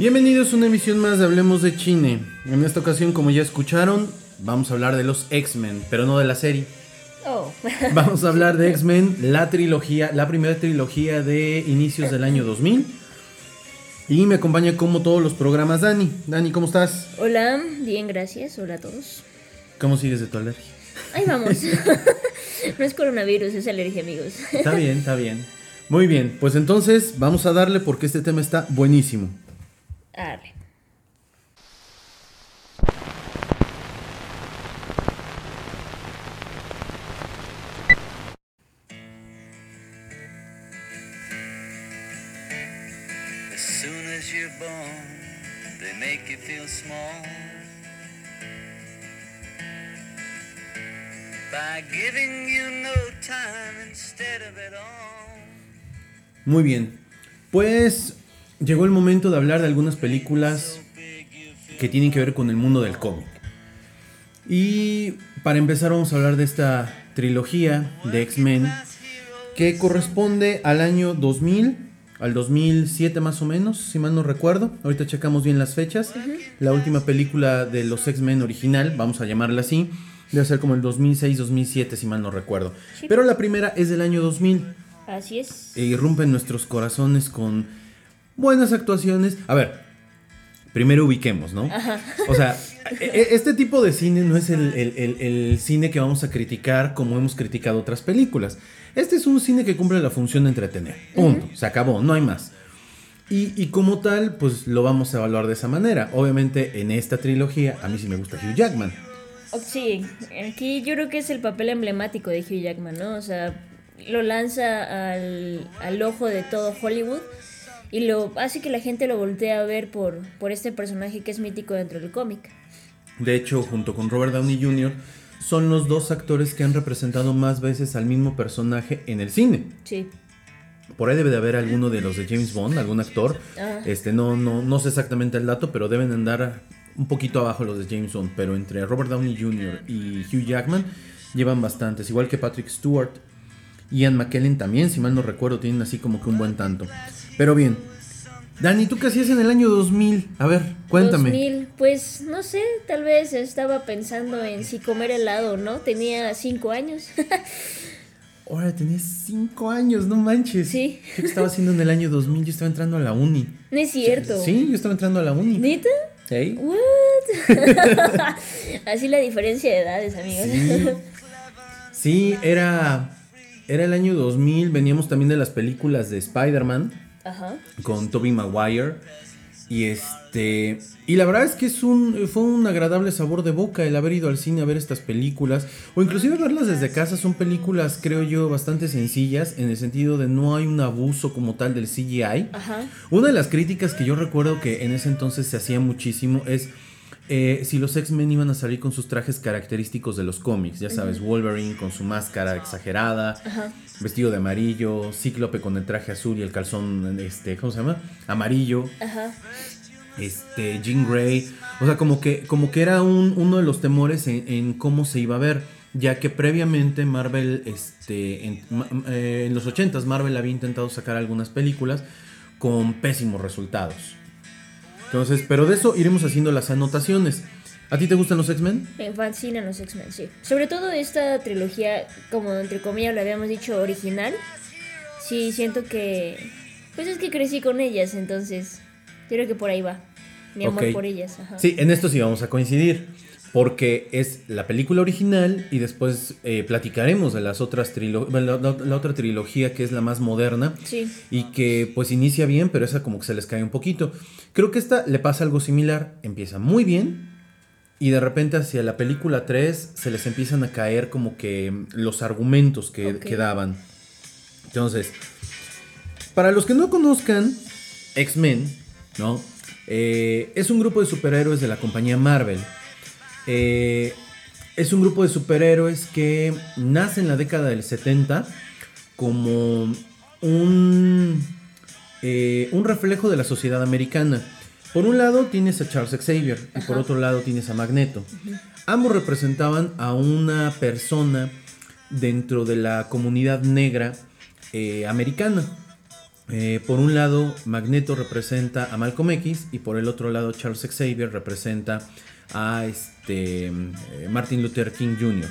Bienvenidos a una emisión más de Hablemos de Chine. En esta ocasión, como ya escucharon, vamos a hablar de los X-Men, pero no de la serie. Oh. Vamos a hablar de X-Men, la trilogía, la primera trilogía de inicios del año 2000. Y me acompaña como todos los programas Dani. Dani, ¿cómo estás? Hola, bien, gracias. Hola a todos. ¿Cómo sigues de tu alergia? Ahí vamos. no es coronavirus, es alergia, amigos. Está bien, está bien. Muy bien, pues entonces vamos a darle porque este tema está buenísimo. Arre. As soon as you're born, they make you feel small. By giving you no time instead of it all. Muy bien, pues llegó el momento de hablar de algunas películas que tienen que ver con el mundo del cómic. Y para empezar vamos a hablar de esta trilogía de X-Men que corresponde al año 2000, al 2007 más o menos, si mal no recuerdo. Ahorita checamos bien las fechas. La última película de los X-Men original, vamos a llamarla así, debe ser como el 2006-2007 si mal no recuerdo. Sí. Pero la primera es del año 2000 Así es. e irrumpen nuestros corazones con buenas actuaciones. A ver, primero ubiquemos, ¿no? O sea, e- e- este tipo de cine no es el, el- el- el cine que vamos a criticar como hemos criticado otras películas. Este es un cine que cumple la función de entretener. Punto. Se acabó, no hay más. Y, y como tal, pues lo vamos a evaluar de esa manera. Obviamente, en esta trilogía, a mí sí me gusta Hugh Jackman. Sí, aquí yo creo que es el papel emblemático de Hugh Jackman, ¿no? O sea, lo lanza al, al ojo de todo Hollywood y lo hace que la gente lo voltee a ver por, por este personaje que es mítico dentro del cómic. De hecho, junto con Robert Downey Jr., son los dos actores que han representado más veces al mismo personaje en el cine. Sí. Por ahí debe de haber alguno de los de James Bond, algún actor. Ah. Este, no, no, no sé exactamente el dato, pero deben andar un poquito abajo los de James Bond. Pero entre Robert Downey Jr. y Hugh Jackman llevan bastantes. Igual que Patrick Stewart. Ian McKellen también, si mal no recuerdo, tienen así como que un buen tanto. Pero bien. Dani, ¿tú qué hacías en el año 2000? A ver, cuéntame. 2000, pues no sé, tal vez estaba pensando en si comer helado no. Tenía cinco años. Ahora tenías 5 años, no manches. Sí. ¿Qué estaba haciendo en el año 2000? Yo estaba entrando a la uni. no es cierto. Sí, yo estaba entrando a la uni. ¿Neta? Sí. What? Así la diferencia de edades, amigos. Sí, Sí, era, era el año 2000, veníamos también de las películas de Spider-Man Ajá. con Tobey Maguire. Y este y la verdad es que es un fue un agradable sabor de boca el haber ido al cine a ver estas películas o inclusive verlas desde casa son películas creo yo bastante sencillas en el sentido de no hay un abuso como tal del CGI. Ajá. Una de las críticas que yo recuerdo que en ese entonces se hacía muchísimo es eh, si los X-Men iban a salir con sus trajes característicos de los cómics, ya sabes, Wolverine con su máscara exagerada, Ajá. Vestido de amarillo, Cíclope con el traje azul y el calzón, este, ¿cómo se llama? Amarillo, Ajá. este, Jean Grey, o sea, como que, como que era un- uno de los temores en, en cómo se iba a ver, ya que previamente Marvel, este, en, eh, en los 80s Marvel había intentado sacar algunas películas con pésimos resultados. Entonces, pero de eso iremos haciendo las anotaciones. ¿A ti te gustan los X-Men? Me fascinan los X-Men, sí. Sobre todo esta trilogía, como entre comillas lo habíamos dicho, original. Sí, siento que... Pues es que crecí con ellas, entonces... Creo que por ahí va. Mi amor Ok. por ellas, ajá. Sí, en esto sí vamos a coincidir. Porque es la película original y después eh, platicaremos de las otras trilogías. La, la- la otra trilogía que es la más moderna. Sí. Y que pues inicia bien, pero esa como que se les cae un poquito. Creo que esta le pasa algo similar. Empieza muy bien. Y de repente hacia la película 3 se les empiezan a caer como que los argumentos que daban. Entonces, para los que no conozcan, X-Men, ¿no? Eh, es un grupo de superhéroes de la compañía Marvel. Eh, es un grupo de superhéroes que nace en la década del 70 como un, eh, un reflejo de la sociedad americana. Por un lado tienes a Charles Xavier y por otro lado tienes a Magneto. Ambos representaban a una persona dentro de la comunidad negra eh, americana. Eh, por un lado, Magneto representa a Malcolm X y por el otro lado, Charles Xavier representa a este, eh, Martin Luther King Jr.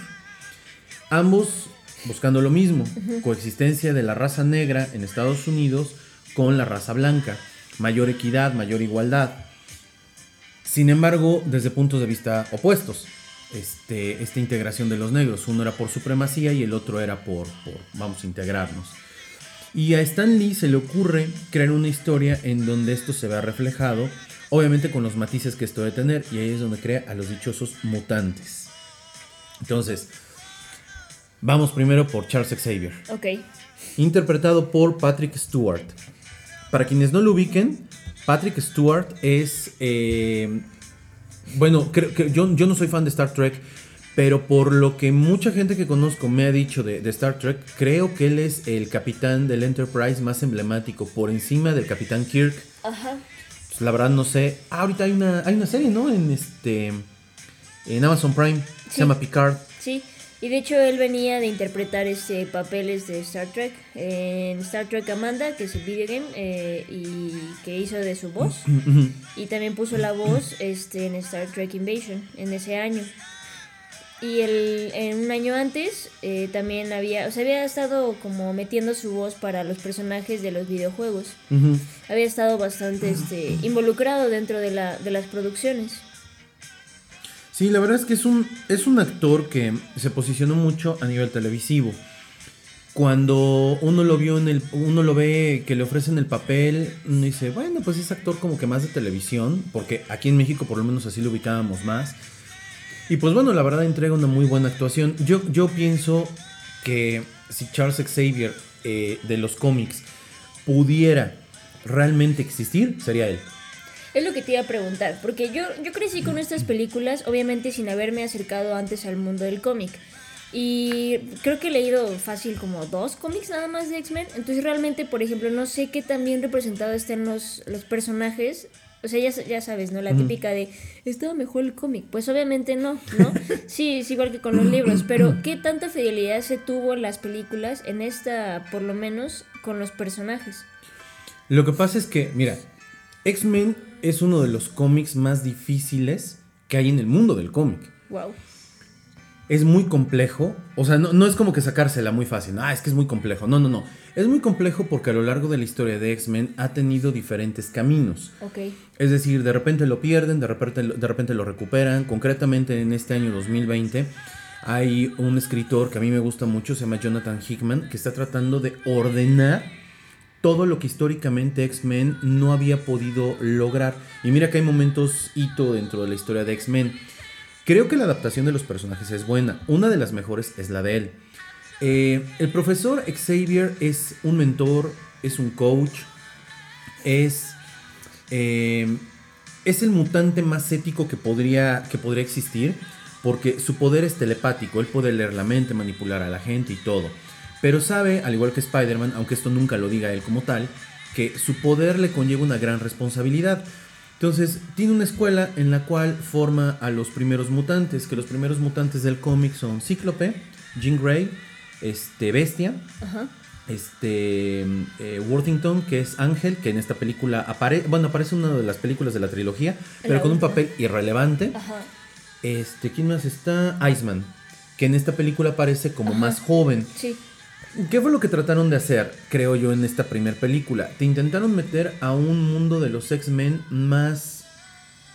Ambos buscando lo mismo, coexistencia de la raza negra en Estados Unidos con la raza blanca, mayor equidad, mayor igualdad. Sin embargo, desde puntos de vista opuestos, este, esta integración de los negros, uno era por supremacía y el otro era por, por vamos a integrarnos. Y a Stan Lee se le ocurre crear una historia en donde esto se vea reflejado, obviamente con los matices que esto debe tener, y ahí es donde crea a los dichosos mutantes. Entonces, vamos primero por Charles Xavier, Ok. interpretado por Patrick Stewart. Para quienes no lo ubiquen, Patrick Stewart es, eh, bueno, creo que yo, yo no soy fan de Star Trek, pero por lo que mucha gente que conozco me ha dicho de, de Star Trek, creo que él es el capitán del Enterprise más emblemático, por encima del capitán Kirk. Ajá. Pues, la verdad no sé. Ah, ahorita hay una, hay una serie, ¿no? En este, en Amazon Prime, se Sí. llama Picard. Sí. Y de hecho él venía de interpretar este papeles de Star Trek en Star Trek Amanda, que es el video game, eh, y que hizo de su voz. Y también puso la voz este, en Star Trek Invasion en ese año. Y el, en un año antes eh, también había, o sea, había estado como metiendo su voz para los personajes de los videojuegos. Había estado bastante este, involucrado dentro de, la, de las producciones. Sí, la verdad es que es un, es un actor que se posicionó mucho a nivel televisivo. Cuando uno lo vio en el, uno lo ve que le ofrecen el papel, uno dice, bueno, pues es actor como que más de televisión, porque aquí en México por lo menos así lo ubicábamos más. Y pues bueno, la verdad entrega una muy buena actuación. Yo, yo pienso que si Charles Xavier eh, de los cómics pudiera realmente existir, sería él. Es lo que te iba a preguntar, porque yo, yo crecí con estas películas, obviamente sin haberme acercado antes al mundo del cómic. Y creo que he leído fácil como dos cómics nada más de X-Men. Entonces realmente, por ejemplo, no sé qué tan bien representados estén los, los personajes. O sea, ya, ya sabes, ¿no? La típica de, estaba mejor el cómic. Pues obviamente no, ¿no? Sí, es igual que con los libros. Pero ¿qué tanta fidelidad se tuvo en las películas, en esta por lo menos, con los personajes? Lo que pasa es que, mira, X-Men es uno de los cómics más difíciles que hay en el mundo del cómic. Wow. Es muy complejo, o sea, no, no es como que sacársela muy fácil, ah, es que es muy complejo, no, no, no. Es muy complejo porque a lo largo de la historia de X-Men ha tenido diferentes caminos. Ok. Es decir, de repente lo pierden, de repente, de repente lo recuperan. Concretamente en este año 2020 hay un escritor que a mí me gusta mucho, se llama Jonathan Hickman, que está tratando de ordenar todo lo que históricamente X-Men no había podido lograr. Y mira que hay momentos hito dentro de la historia de X-Men. Creo que la adaptación de los personajes es buena. Una de las mejores es la de él. Eh, el profesor Xavier es un mentor, es un coach, es, eh, es el mutante más ético que podría, que podría existir, porque su poder es telepático, él puede leer la mente, manipular a la gente y todo. Pero sabe, al igual que Spider-Man, aunque esto nunca lo diga él como tal, que su poder le conlleva una gran responsabilidad. Entonces, tiene una escuela en la cual forma a los primeros mutantes, que los primeros mutantes del cómic son Cíclope, Jean Grey, este, Bestia, Ajá. este eh, Worthington, que es Ángel, que en esta película aparece, bueno, aparece en una de las películas de la trilogía, pero la con un papel irrelevante. Ajá. Este, ¿quién más está? Iceman, que en esta película aparece como Ajá. más joven. Sí. ¿Qué fue lo que trataron de hacer, creo yo, en esta primera película? Te intentaron meter a un mundo de los X-Men más,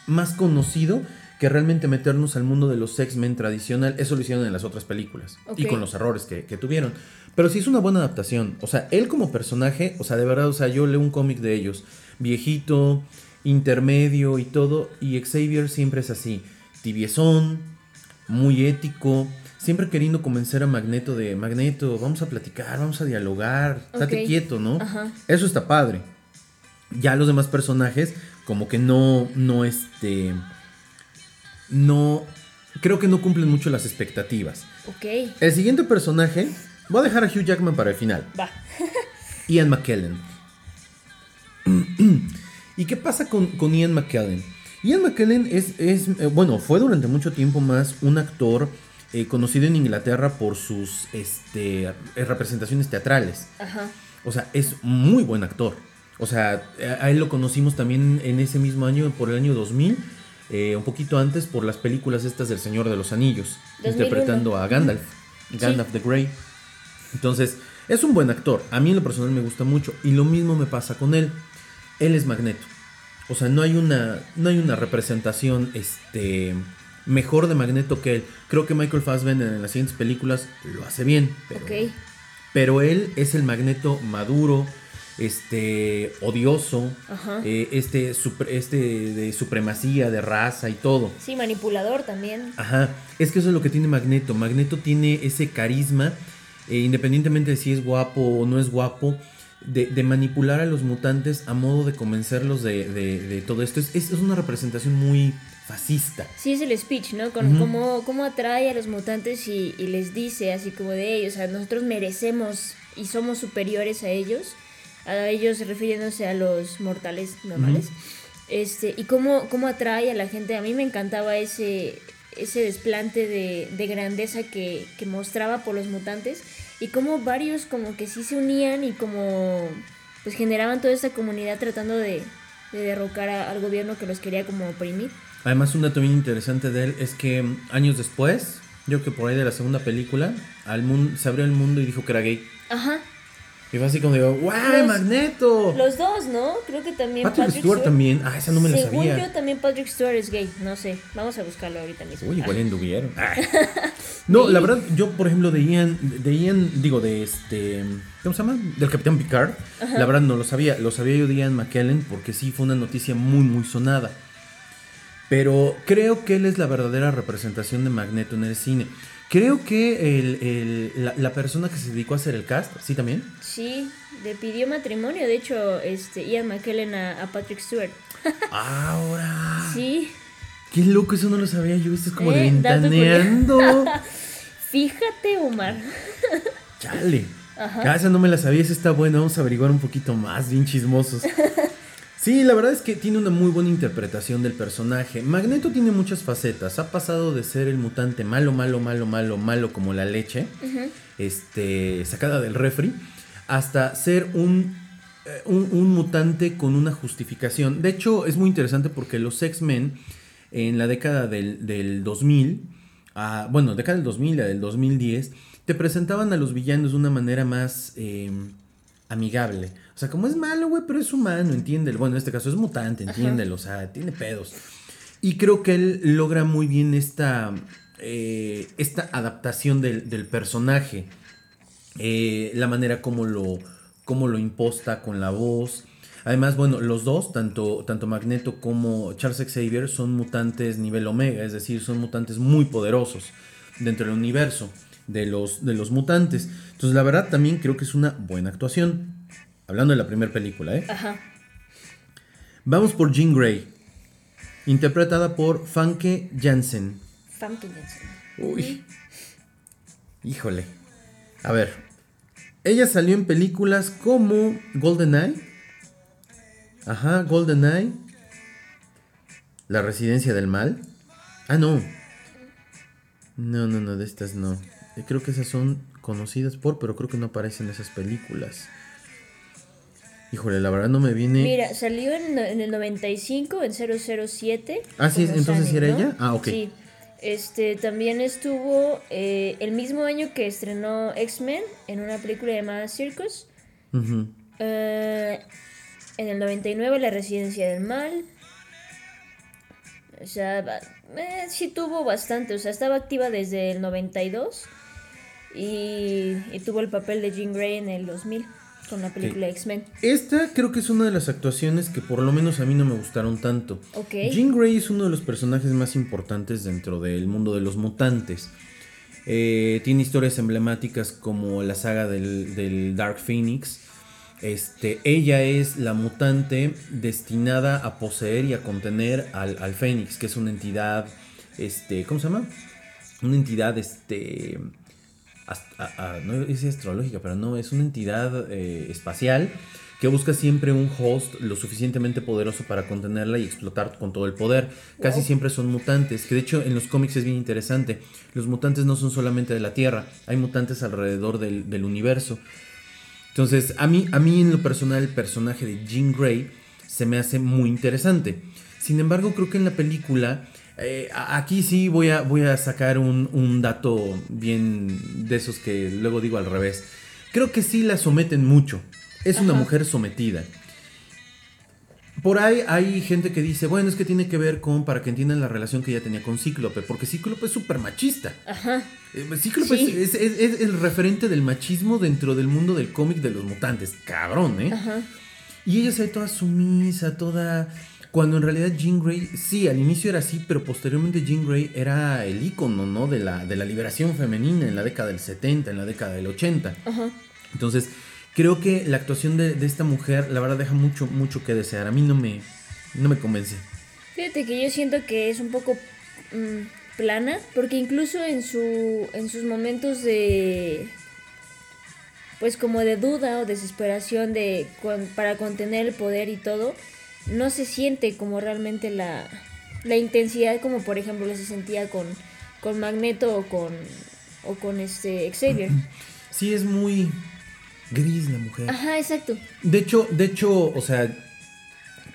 más conocido que realmente meternos al mundo de los X-Men tradicional. Eso lo hicieron en las otras películas y con los errores que, que tuvieron. Pero sí es una buena adaptación. O sea, él como personaje, o sea, de verdad, o sea, yo leo un cómic de ellos, viejito, intermedio y todo, y Xavier siempre es así, tibiezón, muy ético, siempre queriendo convencer a Magneto de Magneto, vamos a platicar, vamos a dialogar, estate quieto, ¿no? Ajá. Eso está padre. Ya los demás personajes, como que no, no, este, no, creo que no cumplen mucho las expectativas. Ok. El siguiente personaje, voy a dejar a Hugh Jackman para el final. Va. Ian McKellen. ¿Y qué pasa con, con Ian McKellen? Ian McKellen es, es, eh, bueno, fue durante mucho tiempo más un actor eh, conocido en Inglaterra por sus este, eh, representaciones teatrales. Ajá. O sea, es muy buen actor. O sea, a él lo conocimos también en ese mismo año, por el año 2000, eh, un poquito antes, por las películas estas del Señor de los Anillos, 2001. interpretando a Gandalf, Gandalf the Grey. Entonces, es un buen actor. A mí en lo personal me gusta mucho. Y lo mismo me pasa con él. Él es Magneto. O sea, no hay una, no hay una representación este, mejor de Magneto que él. Creo que Michael Fassbender en las siguientes películas lo hace bien. Pero, Ok. pero él es el Magneto maduro, este, odioso, Ajá. eh, este, este de supremacía, de raza y todo. Sí, manipulador también. Ajá, es que eso es lo que tiene Magneto. Magneto tiene ese carisma, eh, independientemente de si es guapo o no es guapo, de, de manipular a los mutantes a modo de convencerlos de, de- de todo esto. Es, es una representación muy fascista. Sí, es el speech, ¿no? Con cómo, cómo atrae a los mutantes y, y les dice así como de ellos, o sea, nosotros merecemos y somos superiores a ellos, a ellos refiriéndose a los mortales normales. Este, y cómo, cómo atrae a la gente. A mí me encantaba ese, ese desplante de, de grandeza que, que mostraba por los mutantes y cómo varios como que sí se unían y como pues generaban toda esta comunidad tratando de, de derrocar a- al gobierno que los quería como oprimir. Además, un dato bien interesante de él es que años después, yo creo que por ahí de la segunda película, al mundo, se abrió el mundo y dijo que era gay. Ajá. Y fue así como digo, ¡guau, Magneto! Los dos, ¿no? Creo que también Patrick, Stewart también. Ah, esa no me la Según sabía. yo también Patrick Stewart es gay, no sé. Vamos a buscarlo ahorita mismo. Uy, Ah. igual anduvieron. No, la verdad, yo, por ejemplo, de Ian, de Ian, digo, de este. ¿Cómo se llama? Del Capitán Picard. La verdad no lo sabía. Lo sabía yo de Ian McKellen porque sí fue una noticia muy, muy sonada. Pero creo que él es la verdadera representación de Magneto en el cine. Creo que el- el- la, la persona que se dedicó a hacer el cast, sí también. Sí, le pidió matrimonio, de hecho, este Ian McKellen a, a Patrick Stewart. Ahora. Sí, Qué loco, eso no lo sabía yo. Esto es como Eh, ventaneando. fíjate, Omar. Chale. Ajá. Ah, esa no me la sabía, esa está buena. Vamos a averiguar un poquito más, bien chismosos. Sí, la verdad es que tiene una muy buena interpretación del personaje. Magneto tiene muchas facetas. Ha pasado de ser el mutante malo, malo, malo, malo, malo como la leche, este, sacada del refri, hasta ser un, eh, un, un mutante con una justificación. De hecho, es muy interesante porque los X-Men en la década del, del 2000, ah, bueno, década del 2000, la del 2010, te presentaban a los villanos de una manera más eh, amigable. O sea, como es malo, güey, pero es humano, entiéndelo. Bueno, en este caso es mutante, entiéndelo. O sea, tiene pedos. Y creo que él logra muy bien esta, eh, esta adaptación del, del personaje. Eh, la manera como lo, como lo imposta con la voz. Además, bueno, los dos, tanto, tanto Magneto como Charles Xavier, son mutantes nivel Omega, es decir, son mutantes muy poderosos dentro del universo de los, de los mutantes. Entonces, la verdad, también creo que es una buena actuación. Hablando de la primera película, ¿eh? Ajá. Vamos por Jean Grey, interpretada por Funke Jansen. Famke Janssen. Uy. Híjole. A ver. Ella salió en películas como GoldenEye. Ajá, GoldenEye. La Residencia del Mal. Ah, no. No, no, no, de estas no. Creo que esas son conocidas por, pero creo que no aparecen en esas películas. Híjole, la verdad no me viene. Mira, salió en, en el 95, en 007. Ah, sí, entonces sí Sonic, era ¿no? ella. Ah, ok. Sí. Este, también estuvo eh, el mismo año que estrenó X-Men en una película llamada Circus. Ujú. Eh, en el 99 La Residencia del Mal. O sea, eh, sí tuvo bastante. O sea, estaba activa desde el 92. Y, y tuvo el papel de Jean Grey en el 2000 con la película X-Men. Esta creo que es una de las actuaciones que por lo menos a mí no me gustaron tanto. Ok. Jean Grey es uno de los personajes más importantes dentro del mundo de los mutantes. Eh, tiene historias emblemáticas como la saga del, del Dark Phoenix. Este, ella es la mutante destinada a poseer y a contener al, al Fénix, que es una entidad, este, ¿cómo se llama? Una entidad, este, a- a- no es astrológica, pero no, es una entidad eh, espacial que busca siempre un host lo suficientemente poderoso para contenerla y explotar con todo el poder. Casi Wow. siempre son mutantes, que de hecho en los cómics es bien interesante. Los mutantes no son solamente de la Tierra, hay mutantes alrededor del, del universo. Entonces, a mí, a mí en lo personal, el personaje de Jean Grey se me hace muy interesante. Sin embargo, creo que en la película, eh, aquí sí voy a, voy a sacar un, un dato bien de esos que luego digo al revés. Creo que sí la someten mucho. Es una mujer sometida. Por ahí hay gente que dice, bueno, es que tiene que ver con, para que entiendan la relación que ella tenía con Cíclope, porque Cíclope es súper machista. Ajá. Eh, Cíclope Sí. es, es- es el referente del machismo dentro del mundo del cómic de los mutantes. Cabrón, ¿eh? Ajá. Y ella se ve toda sumisa, toda... Cuando en realidad Jean Grey, sí, al inicio era así, pero posteriormente Jean Grey era el ícono, ¿no? De la, de la liberación femenina en la década del 70, en la década del 80. Ajá. Entonces, creo que la actuación de, de esta mujer, la verdad, deja mucho, mucho que desear. A mí no me, no me convence. Fíjate que yo siento que es un poco mm, plana, porque incluso en su en sus momentos de pues como de duda o desesperación de con- para contener el poder y todo, no se siente como realmente la, la intensidad como por ejemplo se sentía con, con Magneto o con o con este Xavier. Sí, es muy gris la mujer. Ajá, exacto. De hecho, de hecho, o sea,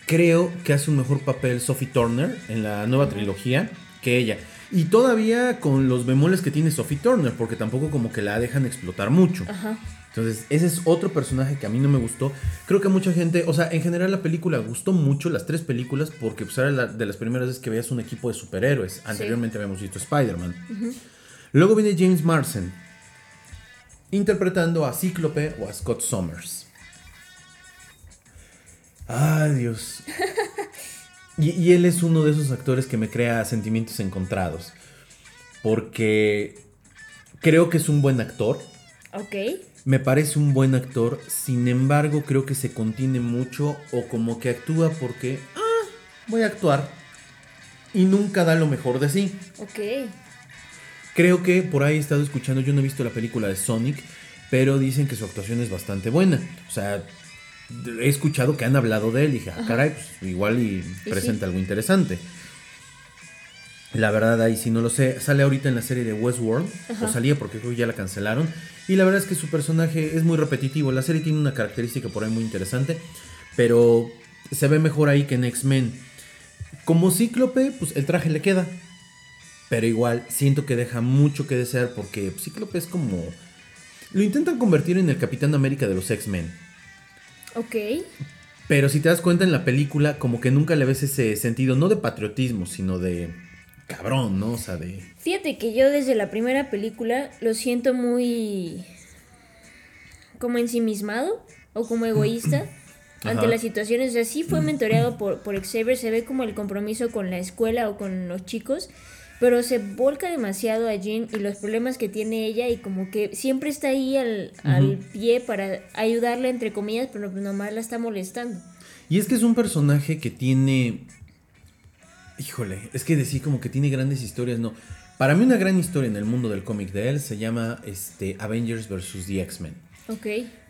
creo que hace un mejor papel Sophie Turner en la nueva trilogía que ella. Y todavía con los bemoles que tiene Sophie Turner, porque tampoco como que la dejan explotar mucho. Ajá. Entonces, ese es otro personaje que a mí no me gustó. Creo que mucha gente, o sea, en general la película gustó mucho, las tres películas, porque pues, era la- de las primeras veces que veías un equipo de superhéroes. Anteriormente habíamos visto Spider-Man. Luego viene James Marsden, interpretando a Cíclope o a Scott Summers. Ay, Dios. Y, y él es uno de esos actores que me crea sentimientos encontrados. Porque creo que es un buen actor. Ok. Me parece un buen actor, sin embargo creo que se contiene mucho o como que actúa porque, ah, voy a actuar. Y nunca da lo mejor de sí. Ok. Creo que por ahí he estado escuchando, yo no he visto la película de Sonic, pero dicen que su actuación es bastante buena. O sea, he escuchado que han hablado de él y dije, ah, caray, pues igual y sí. presenta algo interesante. La verdad ahí sí no lo sé. Sale ahorita en la serie de Westworld, Ajá. o salía porque creo que ya la cancelaron. Y la verdad es que su personaje es muy repetitivo. La serie tiene una característica por ahí muy interesante, pero se ve mejor ahí que en X-Men. Como Cíclope, pues el traje le queda. Pero igual, siento que deja mucho que desear porque Cíclope es como... Lo intentan convertir en el Capitán América de los X-Men. Ok. Pero si te das cuenta en la película, como que nunca le ves ese sentido, no de patriotismo, sino de cabrón, ¿no? O sea, de... Fíjate que yo desde la primera película lo siento muy como ensimismado o como egoísta ante Ajá. las situaciones. O sea, sí fue mentoreado por, por Xavier, se ve como el compromiso con la escuela o con los chicos, pero se volca demasiado a Jean y los problemas que tiene ella y como que siempre está ahí al, al pie para ayudarla, entre comillas, pero nomás la está molestando. Y es que es un personaje que tiene... Híjole, es que decir como que tiene grandes historias, no. Para mí una gran historia en el mundo del cómic de él se llama este, Avengers vs. The X-Men. Ok.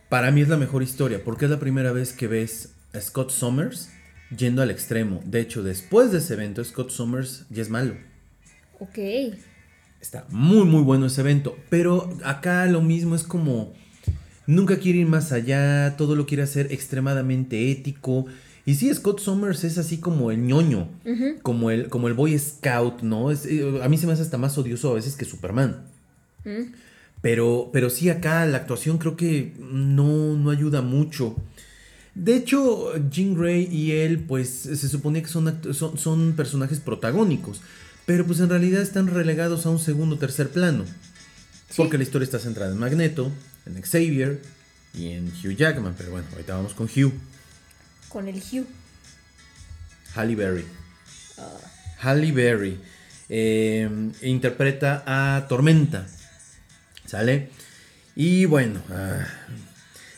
Para mí es la mejor historia porque es la primera vez que ves a Scott Summers yendo al extremo. De hecho, después de ese evento, Scott Summers ya es malo. Ok. Está muy muy bueno ese evento. Pero acá lo mismo es como... Nunca quiere ir más allá, todo lo quiere hacer extremadamente ético. Y sí, Scott Summers es así como el ñoño, como, el, como el Boy Scout, ¿no? Es, eh, a mí se me hace hasta más odioso a veces que Superman. Pero, pero sí, acá la actuación creo que no, no ayuda mucho. De hecho, Jean Grey y él, pues se suponía que son, son, son personajes protagónicos. Pero pues en realidad están relegados a un segundo o tercer plano. Porque la historia está centrada en Magneto, en Xavier y en Hugh Jackman. Pero bueno, ahorita vamos con Hugh. Con el Hugh. Halle Berry. Halle Berry. eh, interpreta a Tormenta. ¿Sale? Y bueno, ah,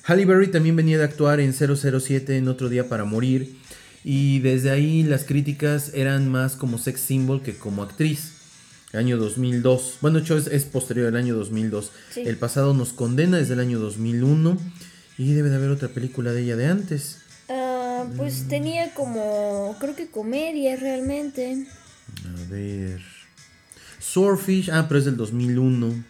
Halle Berry también venía de actuar en 007 en Otro Día para Morir. Y desde ahí las críticas eran más como sex symbol que como actriz. Año 2002. Bueno, hecho es, es posterior al año 2002. Sí. El pasado nos condena desde el año 2001. Y debe de haber otra película de ella de antes. Pues tenía como, creo que comedia realmente. A ver. Swordfish. Ah, pero es del 2001.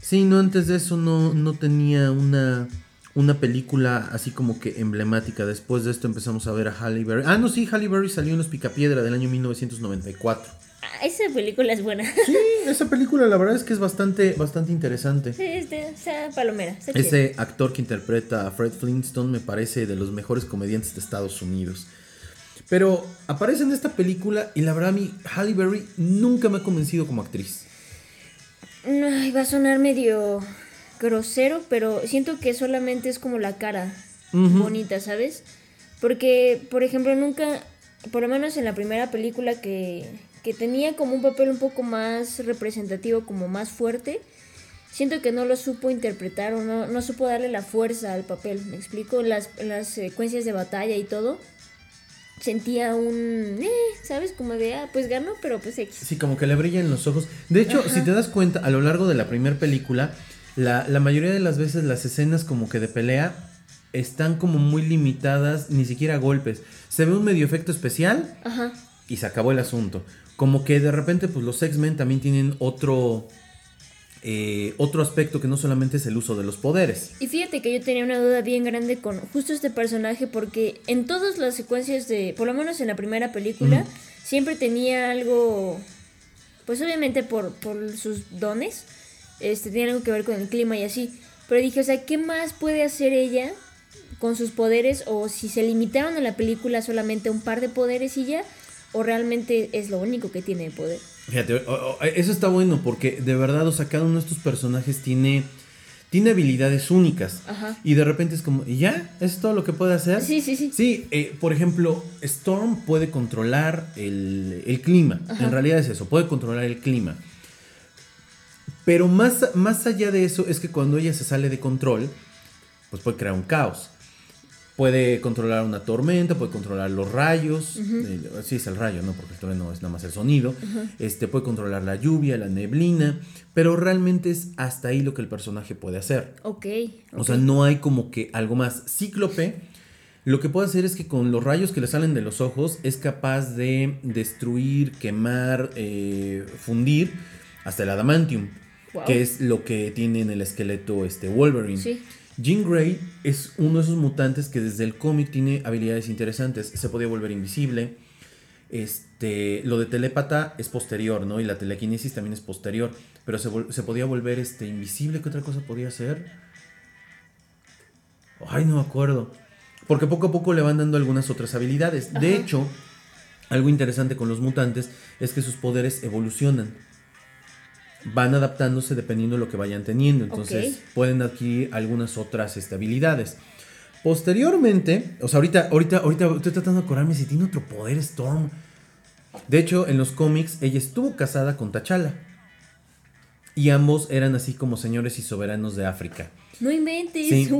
Sí, no, antes de eso no, no tenía una, una película así como que emblemática. Después de esto empezamos a ver a Halle Berry. Ah, no, sí, Halle Berry salió en Los Picapiedra del año 1994. Ah, esa película es buena. Sí, esa película la verdad es que es bastante, bastante interesante. Sí, este, o sea, palomera. Ese actor que interpreta a Fred Flintstone me parece de los mejores comediantes de Estados Unidos. Pero aparece en esta película y la verdad a mí Halle Berry nunca me ha convencido como actriz. Ay, va a sonar medio grosero, pero siento que solamente es como la cara bonita, ¿sabes? Porque, por ejemplo, nunca, por lo menos en la primera película que, que tenía como un papel un poco más representativo, como más fuerte, siento que no lo supo interpretar o no, no supo darle la fuerza al papel, ¿me explico? Las, las secuencias de batalla y todo, sentía un, eh, ¿sabes? Como de, ah, pues ganó, pero pues X. Sí, como que le brillan los ojos. De hecho, si te das cuenta, a lo largo de la primera película, la, la mayoría de las veces las escenas como que de pelea están como muy limitadas, ni siquiera a golpes. Se ve un medio efecto especial Ajá. y se acabó el asunto. Como que de repente, pues los X-Men también tienen otro, eh, otro aspecto que no solamente es el uso de los poderes. Y fíjate que yo tenía una duda bien grande con justo este personaje porque en todas las secuencias de, por lo menos en la primera película, siempre tenía algo, pues obviamente por, por sus dones, este, tenía algo que ver con el clima y así. Pero dije, o sea, ¿qué más puede hacer ella con sus poderes? O si se limitaron en la película solamente a un par de poderes y ya, o realmente es lo único que tiene de poder. Fíjate, o- eso está bueno porque de verdad, o sea, cada uno de estos personajes tiene, tiene habilidades únicas. Ajá. Y de repente es como, ¿y ya? ¿Es todo lo que puede hacer? Sí, sí, sí. Sí, eh, por ejemplo, Storm puede controlar el, el clima. En realidad es eso, puede controlar el clima. Pero más, más allá de eso es que cuando ella se sale de control, pues puede crear un caos. Puede controlar una tormenta, puede controlar los rayos. eh, sí, es el rayo, ¿no? Porque el trueno es nada más el sonido. este, puede controlar la lluvia, la neblina. Pero realmente es hasta ahí lo que el personaje puede hacer. Ok. O ok. sea, no hay como que algo más. Cíclope, lo que puede hacer es que con los rayos que le salen de los ojos es capaz de destruir, quemar, eh, fundir hasta el adamantium, Wow. que es lo que tiene en el esqueleto este Wolverine. Sí. Jean Grey es uno de esos mutantes que desde el cómic tiene habilidades interesantes. Se podía volver invisible. Este, lo de telépata es posterior, ¿no? Y la telequinesis también es posterior. Pero se, podía volver este, invisible. ¿Qué otra cosa podía hacer? Ay, no me acuerdo. Porque poco a poco le van dando algunas otras habilidades. De hecho, algo interesante con los mutantes es que sus poderes evolucionan. Van adaptándose dependiendo de lo que vayan teniendo. Entonces pueden adquirir algunas otras habilidades. Posteriormente, o sea, ahorita, ahorita, ahorita estoy tratando de acordarme si tiene otro poder Storm. De hecho, en los cómics, ella estuvo casada con T'Challa. Y ambos eran así como señores y soberanos de África. No inventes. Sí.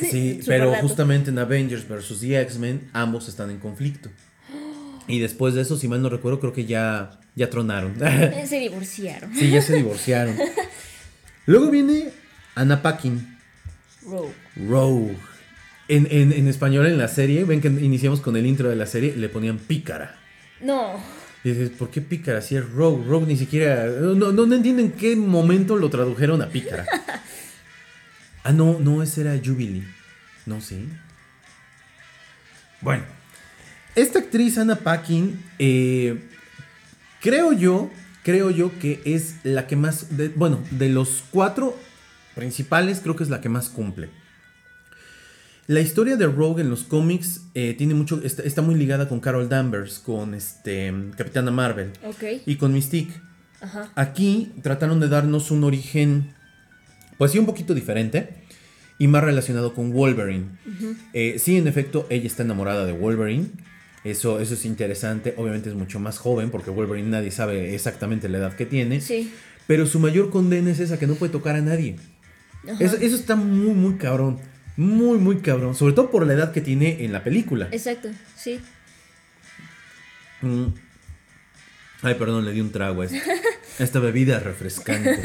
Sí, pero justamente en Avengers vs. The X-Men, ambos están en conflicto. Y después de eso, si mal no recuerdo, creo que ya, ya tronaron. Se divorciaron. sí, ya se divorciaron. Luego viene Anna Paquin, Rogue. Rogue. En, en- en español, en la serie, ven que iniciamos con el intro de la serie, le ponían pícara. No. Y dices, ¿por qué pícara? Si es Rogue, Rogue ni siquiera. No, no, no entienden en qué momento lo tradujeron a pícara. ah, no, no, ese era Jubilee. No sé. Bueno, esta actriz, Anna Paquin, eh, creo yo, creo yo que es la que más. de- bueno, de los cuatro principales, creo que es la que más cumple. La historia de Rogue en los cómics eh, tiene mucho, está, está muy ligada con Carol Danvers, con este, Capitana Marvel y con Mystique. Ajá. Aquí trataron de darnos un origen, pues sí, un poquito diferente y más relacionado con Wolverine. Eh, sí, en efecto, ella está enamorada de Wolverine. Eso, eso es interesante. Obviamente es mucho más joven porque Wolverine nadie sabe exactamente la edad que tiene. Sí. Pero su mayor condena es esa, que no puede tocar a nadie. Eso, eso está muy, muy cabrón. Muy, muy cabrón. Sobre todo por la edad que tiene en la película. Exacto. Sí. Mm. Ay, perdón, le di un trago a esta, a esta bebida refrescante.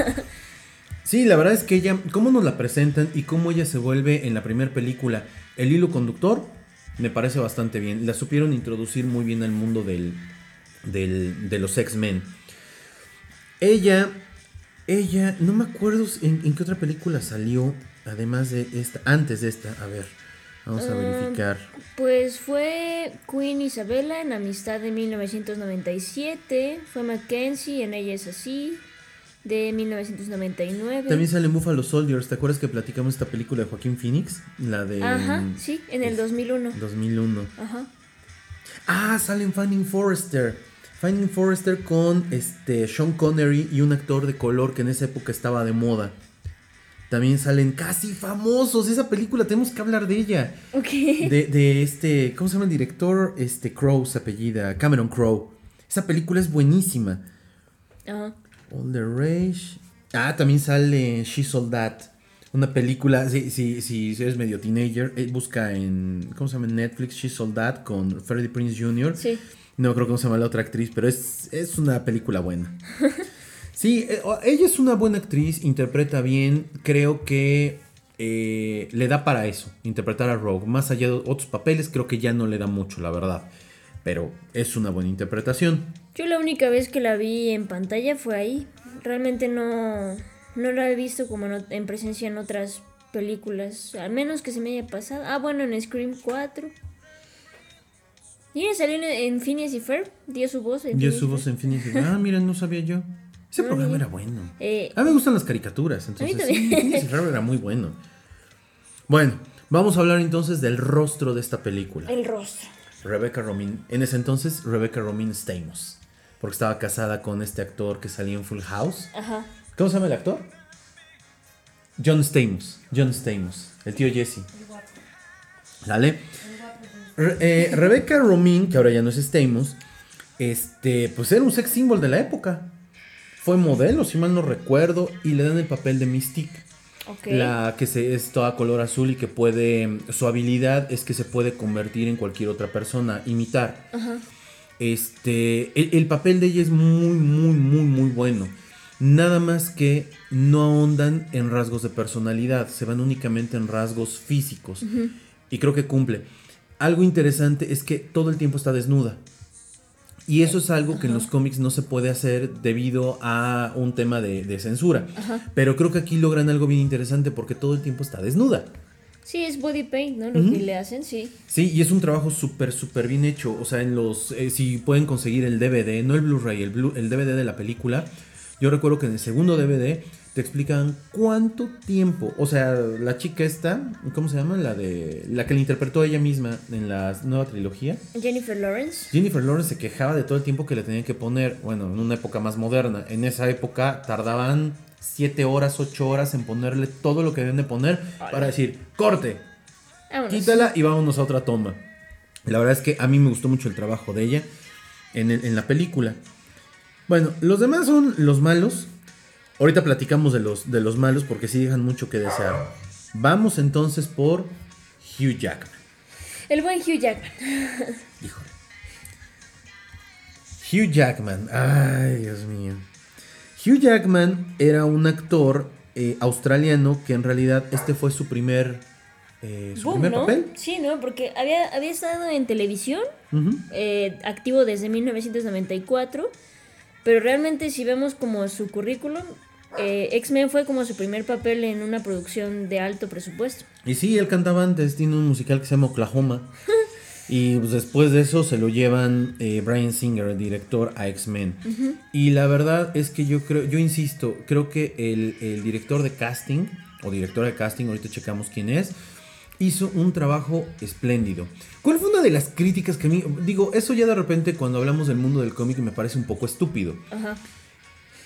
Sí, la verdad es que ella, cómo nos la presentan y cómo ella se vuelve en la primera película el hilo conductor, me parece bastante bien. La supieron introducir muy bien al mundo del, del- de los X-Men. Ella, ella, no me acuerdo en, en qué otra película salió. Además de esta, antes de esta, a ver, vamos a Ah, verificar. Pues fue Queen Isabella en Amistad de 1997, fue Mackenzie en Ella es así de 1999. También salen Buffalo Soldiers, ¿te acuerdas que platicamos esta película de Joaquín Phoenix? La de Ajá, mm, sí, en el 2001. 2001. Ajá. Ah, salen Finding Forrester. Finding Forrester con este Sean Connery y un actor de color que en esa época estaba de moda. También salen casi famosos. Esa película tenemos que hablar de ella. Ok. De, de este, ¿cómo se llama el director? Este Crow se apellida, Cameron Crowe. Esa película es buenísima. Ajá. All the Rage. Ah, también sale She Sold That. Una película, si, si, si eres medio teenager, eh, busca en, ¿cómo se llama? Netflix, She Sold That con Freddie Prince Jr. Sí. No creo cómo se llama la otra actriz, pero es, es una película buena. Sí, eh, ella es una buena actriz, interpreta bien, creo que eh, le da para eso, interpretar a Rogue. Más allá de otros papeles, creo que ya no le da mucho, la verdad. Pero es una buena interpretación. Yo la única vez que la vi en pantalla fue ahí. Realmente no, no la he visto como en, presencia en otras películas. Al menos que se me haya pasado. Ah, bueno, en Scream 4. Y ella salió en, en Phineas y Ferb. Dio su voz. en Phineas y subo Ferb. en Phineas y Ferb. Ah, mira, no sabía yo. Ese No, programa era bueno. Eh, A mí me gustan las caricaturas, entonces sí, Phineas y Ferb era muy bueno. Bueno, vamos a hablar entonces del rostro de esta película. el rostro. Rebecca Romijn, en ese entonces Rebecca Romijn Stamos, porque estaba casada con este actor que salía en Full House. Ajá. ¿Cómo se llama el actor? John Stamos, John Stamos, el tío Jesse. ¿Sale? Re- eh, Rebecca Romijn, que ahora ya no es Stamos, este, pues era un sex symbol de la época. Fue modelo, si mal no recuerdo, y le dan el papel de Mystique. Ok. La que se, es toda color azul y que puede. Su habilidad es que se puede convertir en cualquier otra persona, imitar. Ajá. Este. El, el papel de ella es muy, muy, muy, muy bueno. Nada más que no ahondan en rasgos de personalidad, se van únicamente en rasgos físicos. Y creo que cumple. Algo interesante es que todo el tiempo está desnuda. Y eso es algo que en los cómics no se puede hacer debido a un tema de, de censura. Pero creo que aquí logran algo bien interesante porque todo el tiempo está desnuda. Sí, es body paint, ¿no? Lo que le hacen, sí. Sí, y es un trabajo súper, súper bien hecho. O sea, en los. eh, si pueden conseguir el DVD, no el Blu-ray, el, Blu- el DVD de la película. Yo recuerdo que en el segundo DVD te explican cuánto tiempo. O sea, la chica esta, ¿cómo se llama? La de. La que la interpretó ella misma en la nueva trilogía. Jennifer Lawrence. Jennifer Lawrence se quejaba de todo el tiempo que le tenían que poner, bueno, en una época más moderna. En esa época tardaban 7 horas, 8 horas en ponerle todo lo que deben de poner para decir, corte, Vámonos. quítala y vámonos a otra toma. La verdad es que a mí me gustó mucho el trabajo de ella en, el- en la película. Bueno, los demás son los malos. Ahorita platicamos de los, de los malos porque sí dejan mucho que desear. Vamos entonces por Hugh Jackman. El buen Hugh Jackman. Híjole. Hugh Jackman. Ay, Dios mío. Hugh Jackman era un actor eh, australiano que en realidad este fue su primer, eh, su Boom, primer ¿no? papel. Sí, ¿no? Porque había, había estado en televisión, eh, activo desde 1994, pero realmente si vemos como su currículum, eh, X-Men fue como su primer papel en una producción de alto presupuesto. Y sí, él cantaba antes, tiene un musical que se llama Oklahoma. y pues, después de eso se lo llevan eh, Brian Singer, el director, a X-Men. Y la verdad es que yo creo, yo insisto, creo que el, el director de casting, o directora de casting, ahorita checamos quién es, hizo un trabajo espléndido. ¿Cuál fue una de las críticas que a mí, digo, eso ya de repente cuando hablamos del mundo del cómic me parece un poco estúpido? Ajá.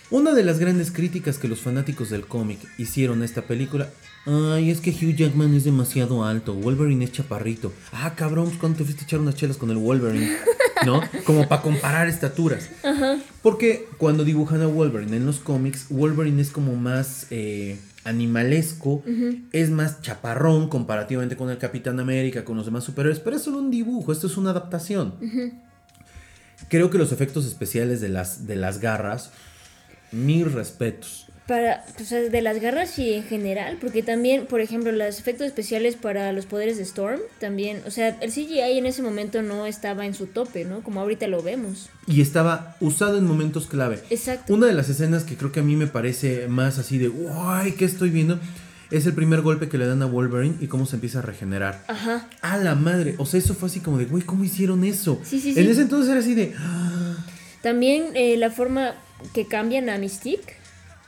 Una de las grandes críticas que los fanáticos del cómic hicieron a esta película, ay, es que Hugh Jackman es demasiado alto, Wolverine es chaparrito. Ah, cabrón, pues cuando te fuiste a echar unas chelas con el Wolverine, ¿no? Como para comparar estaturas. Porque cuando dibujan a Wolverine en los cómics, Wolverine es como más eh, animalesco, es más chaparrón comparativamente con el Capitán América, con los demás superhéroes, pero es solo un dibujo, esto es una adaptación. Creo que los efectos especiales de las, de las garras, mis respetos. Para, o sea, de las garras y en general, porque también, por ejemplo, los efectos especiales para los poderes de Storm, también, o sea, el CGI en ese momento no estaba en su tope, ¿no? Como ahorita lo vemos. Y estaba usado en momentos clave. Exacto. Una de las escenas que creo que a mí me parece más así de, ¡guay! ¿Qué estoy viendo? es el primer golpe que le dan a Wolverine y cómo se empieza a regenerar. Ajá. A la madre. O sea, eso fue así como de, güey, ¿cómo hicieron eso? Sí, sí, En sí. ese entonces era así de. "Ah". También eh, la forma que cambian a Mystique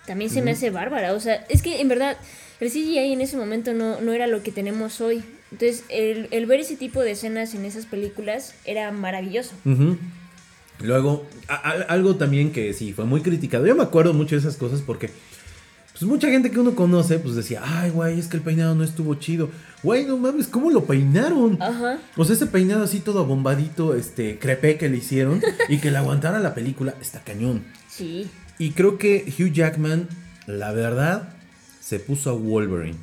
también se me hace bárbara. O sea, es que en verdad el CGI en ese momento no, no era lo que tenemos hoy. Entonces, el, el ver ese tipo de escenas en esas películas era maravilloso. Ujú. Luego, a- a- algo también que sí fue muy criticado. Yo me acuerdo mucho de esas cosas porque. Pues mucha gente que uno conoce, pues decía, ay, güey, es que el peinado no estuvo chido. Güey, no mames, ¿cómo lo peinaron? Ajá. O sea, ese peinado así todo abombadito, este, crepé que le hicieron y que le aguantara la película, está cañón. Sí. Y creo que Hugh Jackman, la verdad, se puso a Wolverine.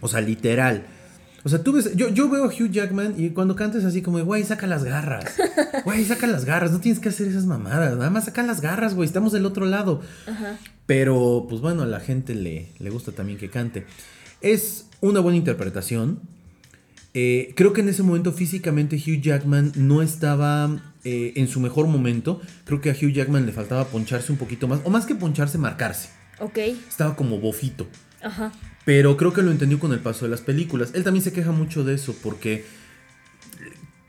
O sea, literal. O sea, tú ves, yo, yo veo a Hugh Jackman y cuando cantes así como, güey, saca las garras. Güey, saca las garras, no tienes que hacer esas mamadas. Nada más saca las garras, güey, estamos del otro lado. Ajá. Pero, pues bueno, a la gente le, le gusta también que cante. Es una buena interpretación. Eh, creo que en ese momento físicamente Hugh Jackman no estaba eh, en su mejor momento. Creo que a Hugh Jackman le faltaba poncharse un poquito más. O más que poncharse, marcarse. Ok. Estaba como bofito. Ajá. Pero creo que lo entendió con el paso de las películas. Él también se queja mucho de eso porque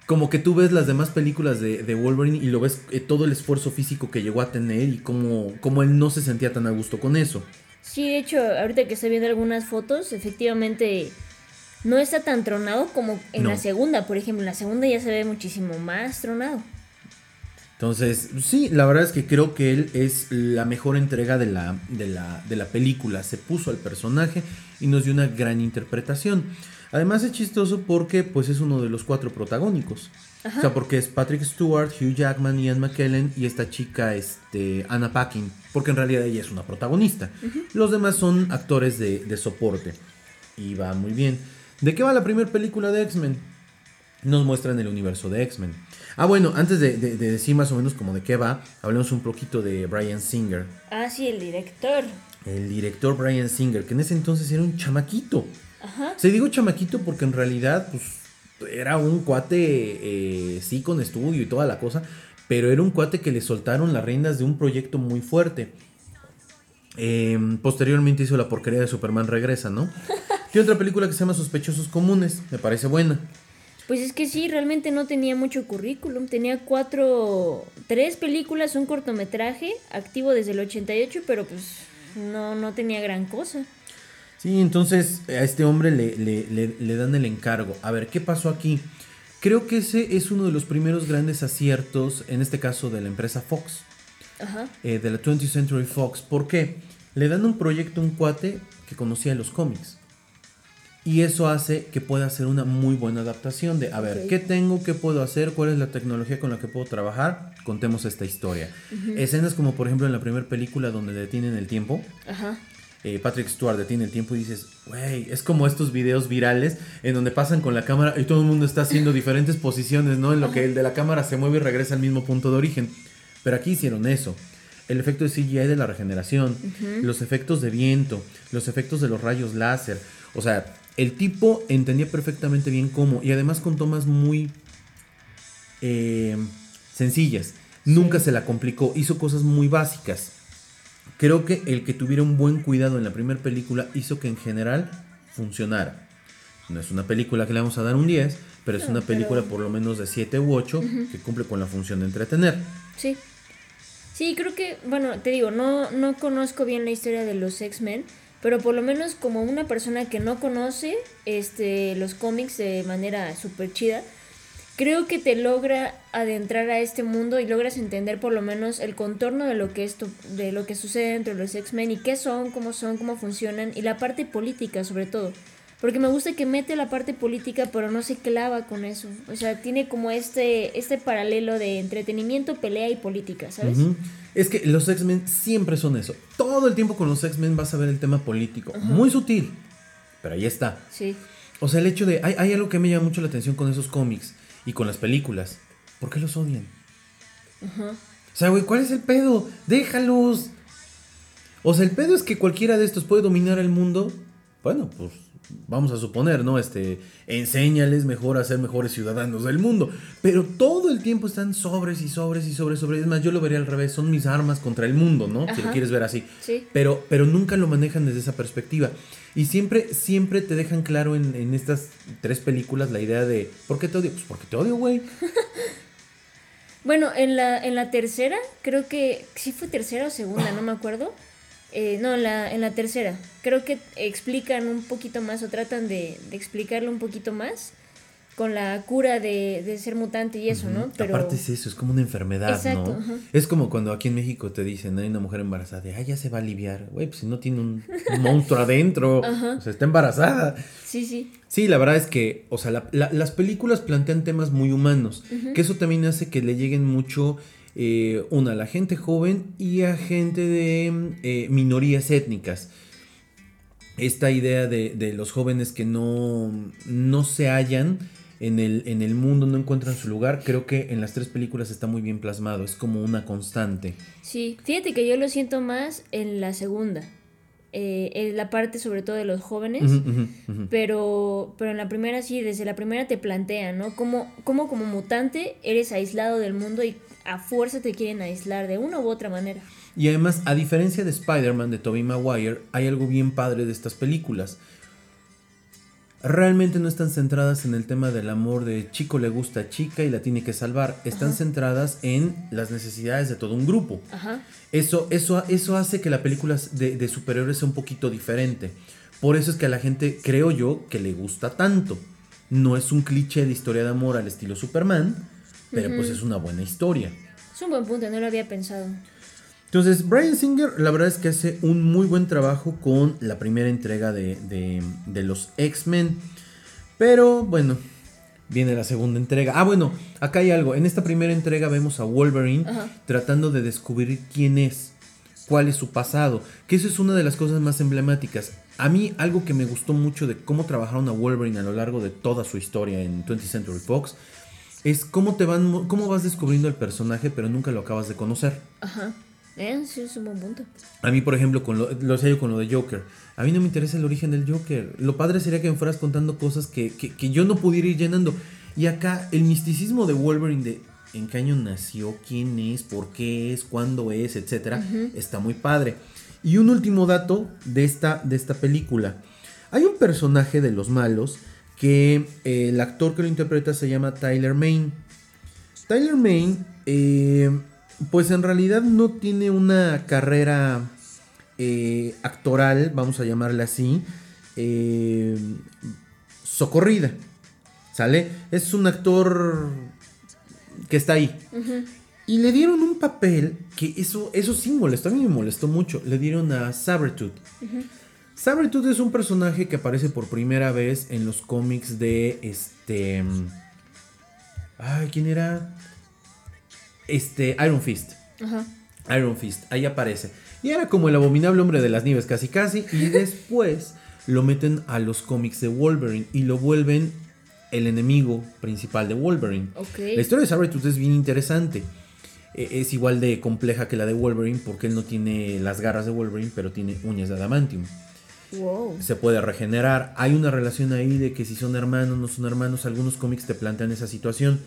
como que tú ves las demás películas de, de Wolverine y lo ves eh, todo el esfuerzo físico que llegó a tener y cómo, cómo él no se sentía tan a gusto con eso. Sí, de hecho, ahorita que estoy viendo algunas fotos, efectivamente no está tan tronado como en No. la segunda. Por ejemplo, en la segunda ya se ve muchísimo más tronado. Entonces, sí, la verdad es que creo que él es la mejor entrega de la, de la, de la película. Se puso al personaje y nos dio una gran interpretación. Además es chistoso porque pues es uno de los cuatro protagónicos. O sea, porque es Patrick Stewart, Hugh Jackman, Ian McKellen y esta chica, este, Anna Paquin. Porque en realidad ella es una protagonista. Los demás son actores de, de soporte. Y va muy bien. ¿De qué va la primera película de X-Men? Nos muestran el universo de X-Men. Ah, bueno, antes de, de- de decir más o menos como de qué va, hablemos un poquito de Brian Singer. Ah, sí, el director. El director Brian Singer, que en ese entonces era un chamaquito. Ajá. Se digo chamaquito porque en realidad, pues, era un cuate, eh, sí, con estudio y toda la cosa, pero era un cuate que le soltaron las riendas de un proyecto muy fuerte. Eh, posteriormente hizo la porquería de Superman Regresa, ¿no? Tiene otra película que se llama Sospechosos Comunes, me parece buena. Pues es que sí, realmente no tenía mucho currículum. Tenía cuatro, tres películas, un cortometraje, activo desde el 88, pero pues no, no tenía gran cosa. Sí, entonces a este hombre le, le- le- le dan el encargo. A ver, ¿qué pasó aquí? Creo que ese es uno de los primeros grandes aciertos, en este caso de la empresa Fox, Ajá. eh, de la 20th Century Fox. ¿Por qué? Le dan un proyecto a un cuate que conocía los cómics. Y eso hace que pueda hacer una muy buena adaptación de, a ver. ¿qué tengo? ¿Qué puedo hacer? ¿Cuál es la tecnología con la que puedo trabajar? Contemos esta historia. Escenas como por ejemplo en la primera película donde detienen el tiempo Ajá. eh, Patrick Stewart detiene el tiempo y dices, güey, es como estos videos virales en donde pasan con la cámara y todo el mundo está haciendo diferentes posiciones, ¿no? En lo que el de la cámara se mueve y regresa al mismo punto de origen. Pero aquí hicieron eso. El efecto de CGI de la regeneración, los efectos de viento, los efectos de los rayos láser. O sea, el tipo entendía perfectamente bien cómo y además con tomas muy eh, sencillas. Nunca se la complicó, hizo cosas muy básicas. Creo que el que tuviera un buen cuidado en la primera película hizo que en general funcionara. No es una película que le vamos a dar un 10, pero es No, una película pero- por lo menos de 7 u 8 que cumple con la función de entretener. Sí. Sí, creo que, bueno, te digo, no, no conozco bien la historia de los X-Men, pero por lo menos como una persona que no conoce este, los cómics de manera súper chida, creo que te logra adentrar a este mundo y logras entender por lo menos el contorno de lo que esto, de lo que sucede dentro de los X-Men y qué son, cómo son, cómo funcionan y la parte política sobre todo. Porque me gusta que mete la parte política, pero no se clava con eso. O sea, tiene como este, este paralelo de entretenimiento, pelea y política, ¿sabes? Es que los X-Men siempre son eso. Todo el tiempo con los X-Men vas a ver el tema político. Muy sutil, pero ahí está. Sí. O sea, el hecho de... Hay, hay algo que me llama mucho la atención con esos cómics y con las películas. ¿Por qué los odian? O sea, güey, ¿cuál es el pedo? Déjalos. O sea, el pedo es que cualquiera de estos puede dominar el mundo. Bueno, pues vamos a suponer, ¿no? Este, enséñales mejor a ser mejores ciudadanos del mundo. Pero todo el tiempo están sobres y sobres y sobres, sobres. Es más, yo lo vería al revés, son mis armas contra el mundo, ¿no? Si lo Ajá. quieres ver así. Sí. Pero, pero nunca lo manejan desde esa perspectiva. Y siempre, siempre te dejan claro en, en estas tres películas la idea de, ¿por qué te odio? Pues porque te odio, güey. Bueno, en la, en la tercera, creo que sí fue tercera o segunda, no me acuerdo. Eh, no, en la, en la tercera. Creo que explican un poquito más o tratan de, de explicarlo un poquito más con la cura de, de ser mutante y eso, ¿no? Pero Aparte es eso, es como una enfermedad, Exacto, ¿no? Es como cuando aquí en México te dicen, hay una mujer embarazada, de, ah, ya se va a aliviar. Güey, pues si no tiene un, un monstruo adentro, o sea, está embarazada. sí, sí. Sí, la verdad es que, o sea, la- la- las películas plantean temas muy humanos, que eso también hace que le lleguen mucho, eh, una, a la gente joven y a gente de eh, minorías étnicas. Esta idea de, de los jóvenes que no, no se hallan en el, en el mundo, no encuentran su lugar, creo que en las tres películas está muy bien plasmado, es como una constante. Sí, fíjate que yo lo siento más en la segunda. Eh, en la parte sobre todo de los jóvenes. Pero, pero en la primera sí, desde la primera te plantean, ¿no? Cómo, cómo como mutante eres aislado del mundo y a fuerza te quieren aislar de una u otra manera. Y además, a diferencia de Spider-Man de Tobey Maguire, hay algo bien padre de estas películas. Realmente no están centradas en el tema del amor de chico le gusta a chica y la tiene que salvar. Están centradas en las necesidades de todo un grupo. Ajá. Eso, eso, eso hace que la película de, de superhéroes sea un poquito diferente. Por eso es que a la gente, creo yo, que le gusta tanto. No es un cliché de historia de amor al estilo Superman, pero pues es una buena historia. Es un buen punto, no lo había pensado. Entonces, Brian Singer, la verdad es que hace un muy buen trabajo con la primera entrega de, de- de los X-Men. Pero bueno, viene la segunda entrega. Ah, bueno, acá hay algo. En esta primera entrega vemos a Wolverine Ajá. tratando de descubrir quién es, cuál es su pasado. Que eso es una de las cosas más emblemáticas. A mí, algo que me gustó mucho de cómo trabajaron a Wolverine a lo largo de toda su historia en 20th Century Fox. Es cómo te van, cómo vas descubriendo el personaje, pero nunca lo acabas de conocer. Ajá. Eh, sí, es un buen punto. A mí, por ejemplo, con lo, lo sé yo con lo de Joker. A mí no me interesa el origen del Joker. Lo padre sería que me fueras contando cosas que, que- que yo no pudiera ir llenando. Y acá, el misticismo de Wolverine de en qué año nació, quién es, por qué es, cuándo es, etcétera, está muy padre. Y un último dato de esta, de esta película. Hay un personaje de los malos que eh, el actor que lo interpreta se llama Tyler Main. Tyler Main, eh, pues en realidad no tiene una carrera eh, actoral, vamos a llamarla así, eh, socorrida. ¿Sale? Es un actor que está ahí. Y le dieron un papel que eso, eso sí molestó, a mí me molestó mucho. Le dieron a Sabretooth. Sabretooth es un personaje que aparece por primera vez en los cómics de este. Ay, ¿quién era? Este, Iron Fist. Ajá. Iron Fist, ahí aparece. Y era como el abominable hombre de las nieves, casi casi. Y después lo meten a los cómics de Wolverine y lo vuelven el enemigo principal de Wolverine. Ok. La historia de Sabretooth es bien interesante. E- Es igual de compleja que la de Wolverine porque él no tiene las garras de Wolverine, pero tiene uñas de adamantium. Wow. Se puede regenerar. Hay una relación ahí de que si son hermanos, no son hermanos. Algunos cómics te plantean esa situación.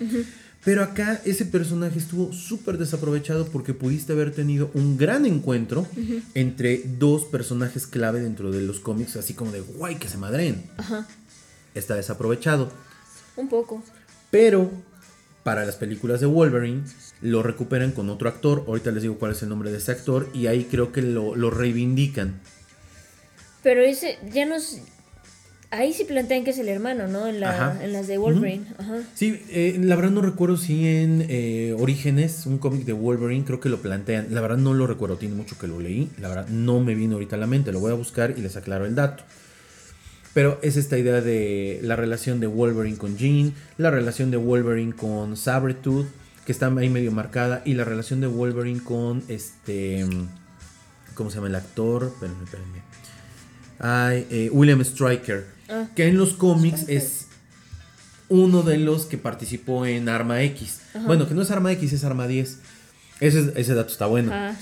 Pero acá ese personaje estuvo súper desaprovechado porque pudiste haber tenido un gran encuentro entre dos personajes clave dentro de los cómics, así como de guay que se madren. Ajá. Está desaprovechado. Un poco. Pero para las películas de Wolverine lo recuperan con otro actor. Ahorita les digo cuál es el nombre de ese actor y ahí creo que lo, lo reivindican. Pero ese ya nos. Ahí sí plantean que es el hermano, ¿no? En, la, en las de Wolverine. Ajá. Sí, eh, la verdad no recuerdo si en eh, Orígenes, un cómic de Wolverine, creo que lo plantean. La verdad no lo recuerdo, tiene mucho que lo leí. La verdad no me viene ahorita a la mente, lo voy a buscar y les aclaro el dato. Pero es esta idea de la relación de Wolverine con Jean, la relación de Wolverine con Sabretooth, que está ahí medio marcada, y la relación de Wolverine con este. ¿Cómo se llama el actor? Espérenme, espérenme. Ay, eh, William Stryker, Ah. que en los cómics es uno de los que participó en Arma X. Bueno, que no es Arma X, es Arma 10. Ese, ese dato está bueno. Ajá.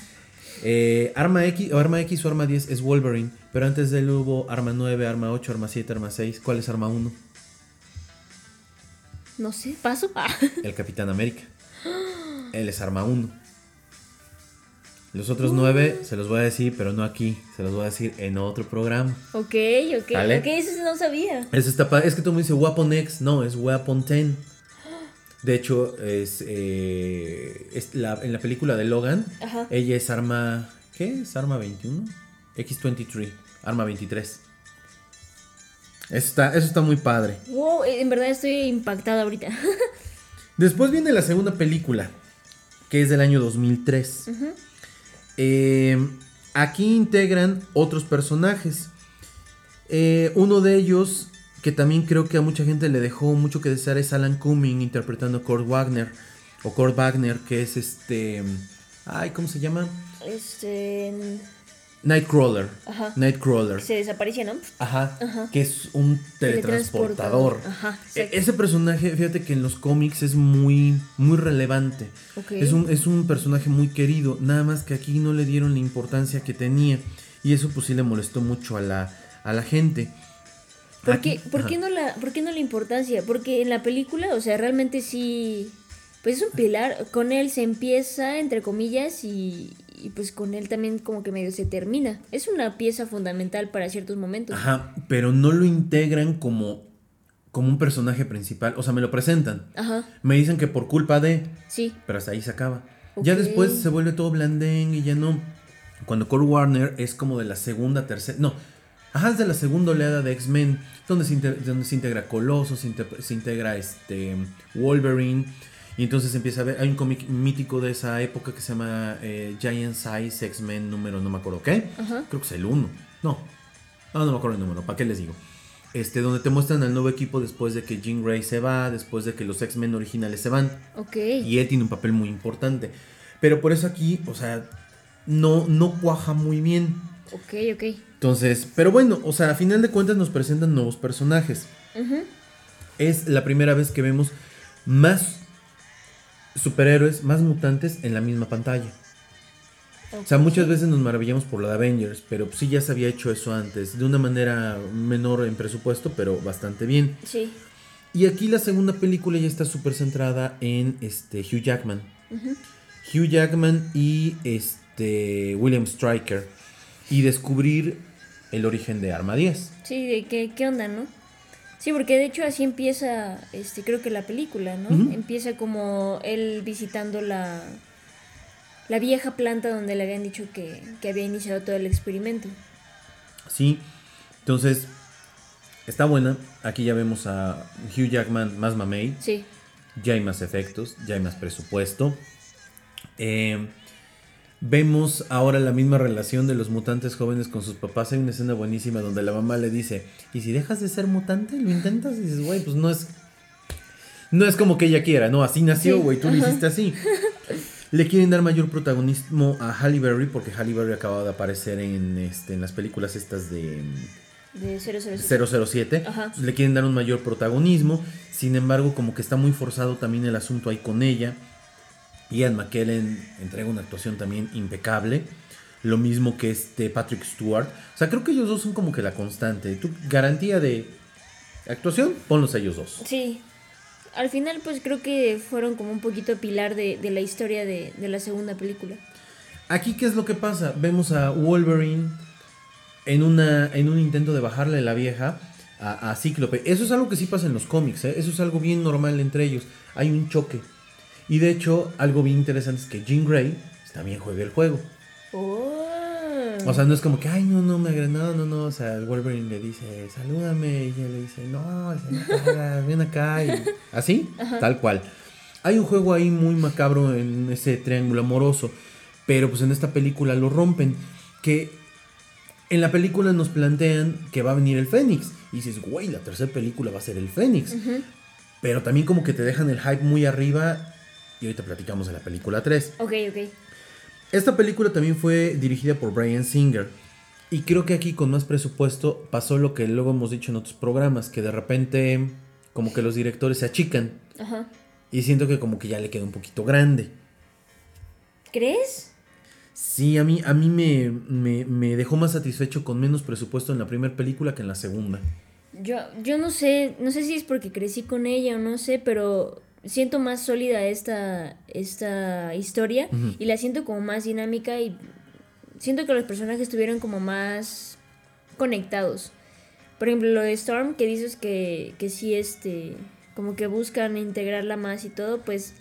Eh, arma X o Arma X o Arma 10 es Wolverine, pero antes de él hubo Arma 9, Arma 8, Arma 7, Arma 6. ¿Cuál es Arma 1? No sé, paso. Ah. El Capitán América. Él es Arma 1. Los otros 9 se los voy a decir, pero no aquí. Se los voy a decir en otro programa. Ok, ok, ¿Vale? ok, eso no sabía. Eso está Es que tú me dices Weapon X. No, es Weapon 10. De hecho, es, eh, es la- en la película de Logan, Ajá. ella es arma. ¿Qué? ¿Es arma 21? X23, arma 23. Eso está, eso está muy padre. Wow, eh, en verdad estoy impactada ahorita. Después viene la segunda película, que es del año 2003. Eh, aquí integran otros personajes. Eh, uno de ellos, que también creo que a mucha gente le dejó mucho que desear, es Alan Cumming interpretando a Kurt Wagner. O Kurt Wagner, que es este... Ay, ¿cómo se llama? Este. Nightcrawler. Ajá. Nightcrawler. Se desapareció, ¿no? Ajá, Ajá. que es un teletransportador. Ajá, E-. Ese personaje, fíjate que en los cómics es muy, muy relevante. Es, un, es un personaje muy querido, nada más que aquí no le dieron la importancia que tenía. Y eso pues sí le molestó mucho a la, a la gente. ¿Por, qué, por, qué no la, ¿Por qué no la importancia? Porque en la película, o sea, realmente sí. Pues es un pilar. Con él se empieza, entre comillas, y, y pues con él también como que medio se termina. Es una pieza fundamental para ciertos momentos. Ajá, pero no lo integran como, como un personaje principal. O sea, me lo presentan. Ajá, Me dicen que por culpa de... sí. Pero hasta ahí se acaba. Ya después se vuelve todo blandén y ya no. Cuando Kurt Warner es como de la segunda, tercera. No. Ajá, es de la segunda oleada de X-Men. Donde, donde se integra Colossus, se, se integra este Wolverine. Y entonces empieza a ver. Hay un cómic mítico de esa época que se llama eh, Giant Size X-Men número no me acuerdo qué. Ajá. Creo que es el 1. No. No, no me acuerdo el número. ¿Para qué les digo? Este, donde te muestran al nuevo equipo después de que Jean Grey se va, después de que los X-Men originales se van. Ok. Y él tiene un papel muy importante. Pero por eso aquí, o sea, no, no cuaja muy bien. Ok, ok. Entonces, pero bueno, o sea, a final de cuentas nos presentan nuevos personajes. Ujú. Es la primera vez que vemos más superhéroes, más mutantes en la misma pantalla. O sea, muchas veces nos maravillamos por lo de Avengers, pero sí ya se había hecho eso antes, de una manera menor en presupuesto, pero bastante bien. Sí. Y aquí la segunda película ya está súper centrada en este Hugh Jackman. Hugh Jackman y este William Stryker. Y descubrir el origen de Arma 10. Sí, de qué, qué onda, ¿no? Sí, porque de hecho así empieza, este, creo que la película, ¿no? Empieza como él visitando la, la vieja planta donde le habían dicho que, que había iniciado todo el experimento. Sí. Entonces, está buena. Aquí ya vemos a Hugh Jackman más mamey. Sí, Ya hay más efectos, ya hay más presupuesto. Eh, vemos ahora la misma relación de los mutantes jóvenes con sus papás. Hay una escena buenísima donde la mamá le dice, ¿y si dejas de ser mutante? ¿Lo intentas? Y dices, güey, pues no es... No es como que ella quiera, no, así nació, Sí, güey, tú lo hiciste así. Le quieren dar mayor protagonismo a Halle Berry porque Halle Berry acaba de aparecer en, este, en las películas estas de... de 007. 007. Ajá. Le quieren dar un mayor protagonismo. Sin embargo, como que está muy forzado también el asunto ahí con ella. Ian McKellen entrega una actuación también impecable. Lo mismo que este Patrick Stewart. O sea, creo que ellos dos son como que la constante. ¿Tú, garantía de actuación? Ponlos a ellos dos. Sí. Al final, pues creo que fueron como un poquito pilar de, de la historia de, de la segunda película. Aquí, ¿qué es lo que pasa? Vemos a Wolverine en, una, en un intento de bajarle la vieja a, a Cíclope. Eso es algo que sí pasa en los cómics, ¿eh? Eso es algo bien normal entre ellos. Hay un choque. Y de hecho, algo bien interesante es que Jean Grey también juega el juego. Oh. O sea, no es como que, ay, no, no me agrada, no, no, no. O sea, el Wolverine le dice, salúdame. Y ella le dice, no, hagas, ven acá. Y así, tal cual. Hay un juego ahí muy macabro en ese triángulo amoroso. Pero pues en esta película lo rompen. Que en la película nos plantean que va a venir el Fénix. Y dices, güey, la tercera película va a ser el Fénix. Pero también como que te dejan el hype muy arriba. Y ahorita platicamos de la película 3. ok, ok. Esta película también fue dirigida por Brian Singer. Y creo que aquí con más presupuesto pasó lo que luego hemos dicho en otros programas, que de repente como que los directores se achican. Ajá. Y siento que como que ya le queda un poquito grande. ¿Crees? Sí, a mí, a mí me, me, me dejó más satisfecho con menos presupuesto en la primera película que en la segunda. Yo, yo no sé, no sé si es porque crecí con ella o no sé, pero siento más sólida esta, esta historia y la siento como más dinámica y siento que los personajes estuvieron como más conectados. Por ejemplo, lo de Storm, que dices que, que sí, este, como que buscan integrarla más y todo, pues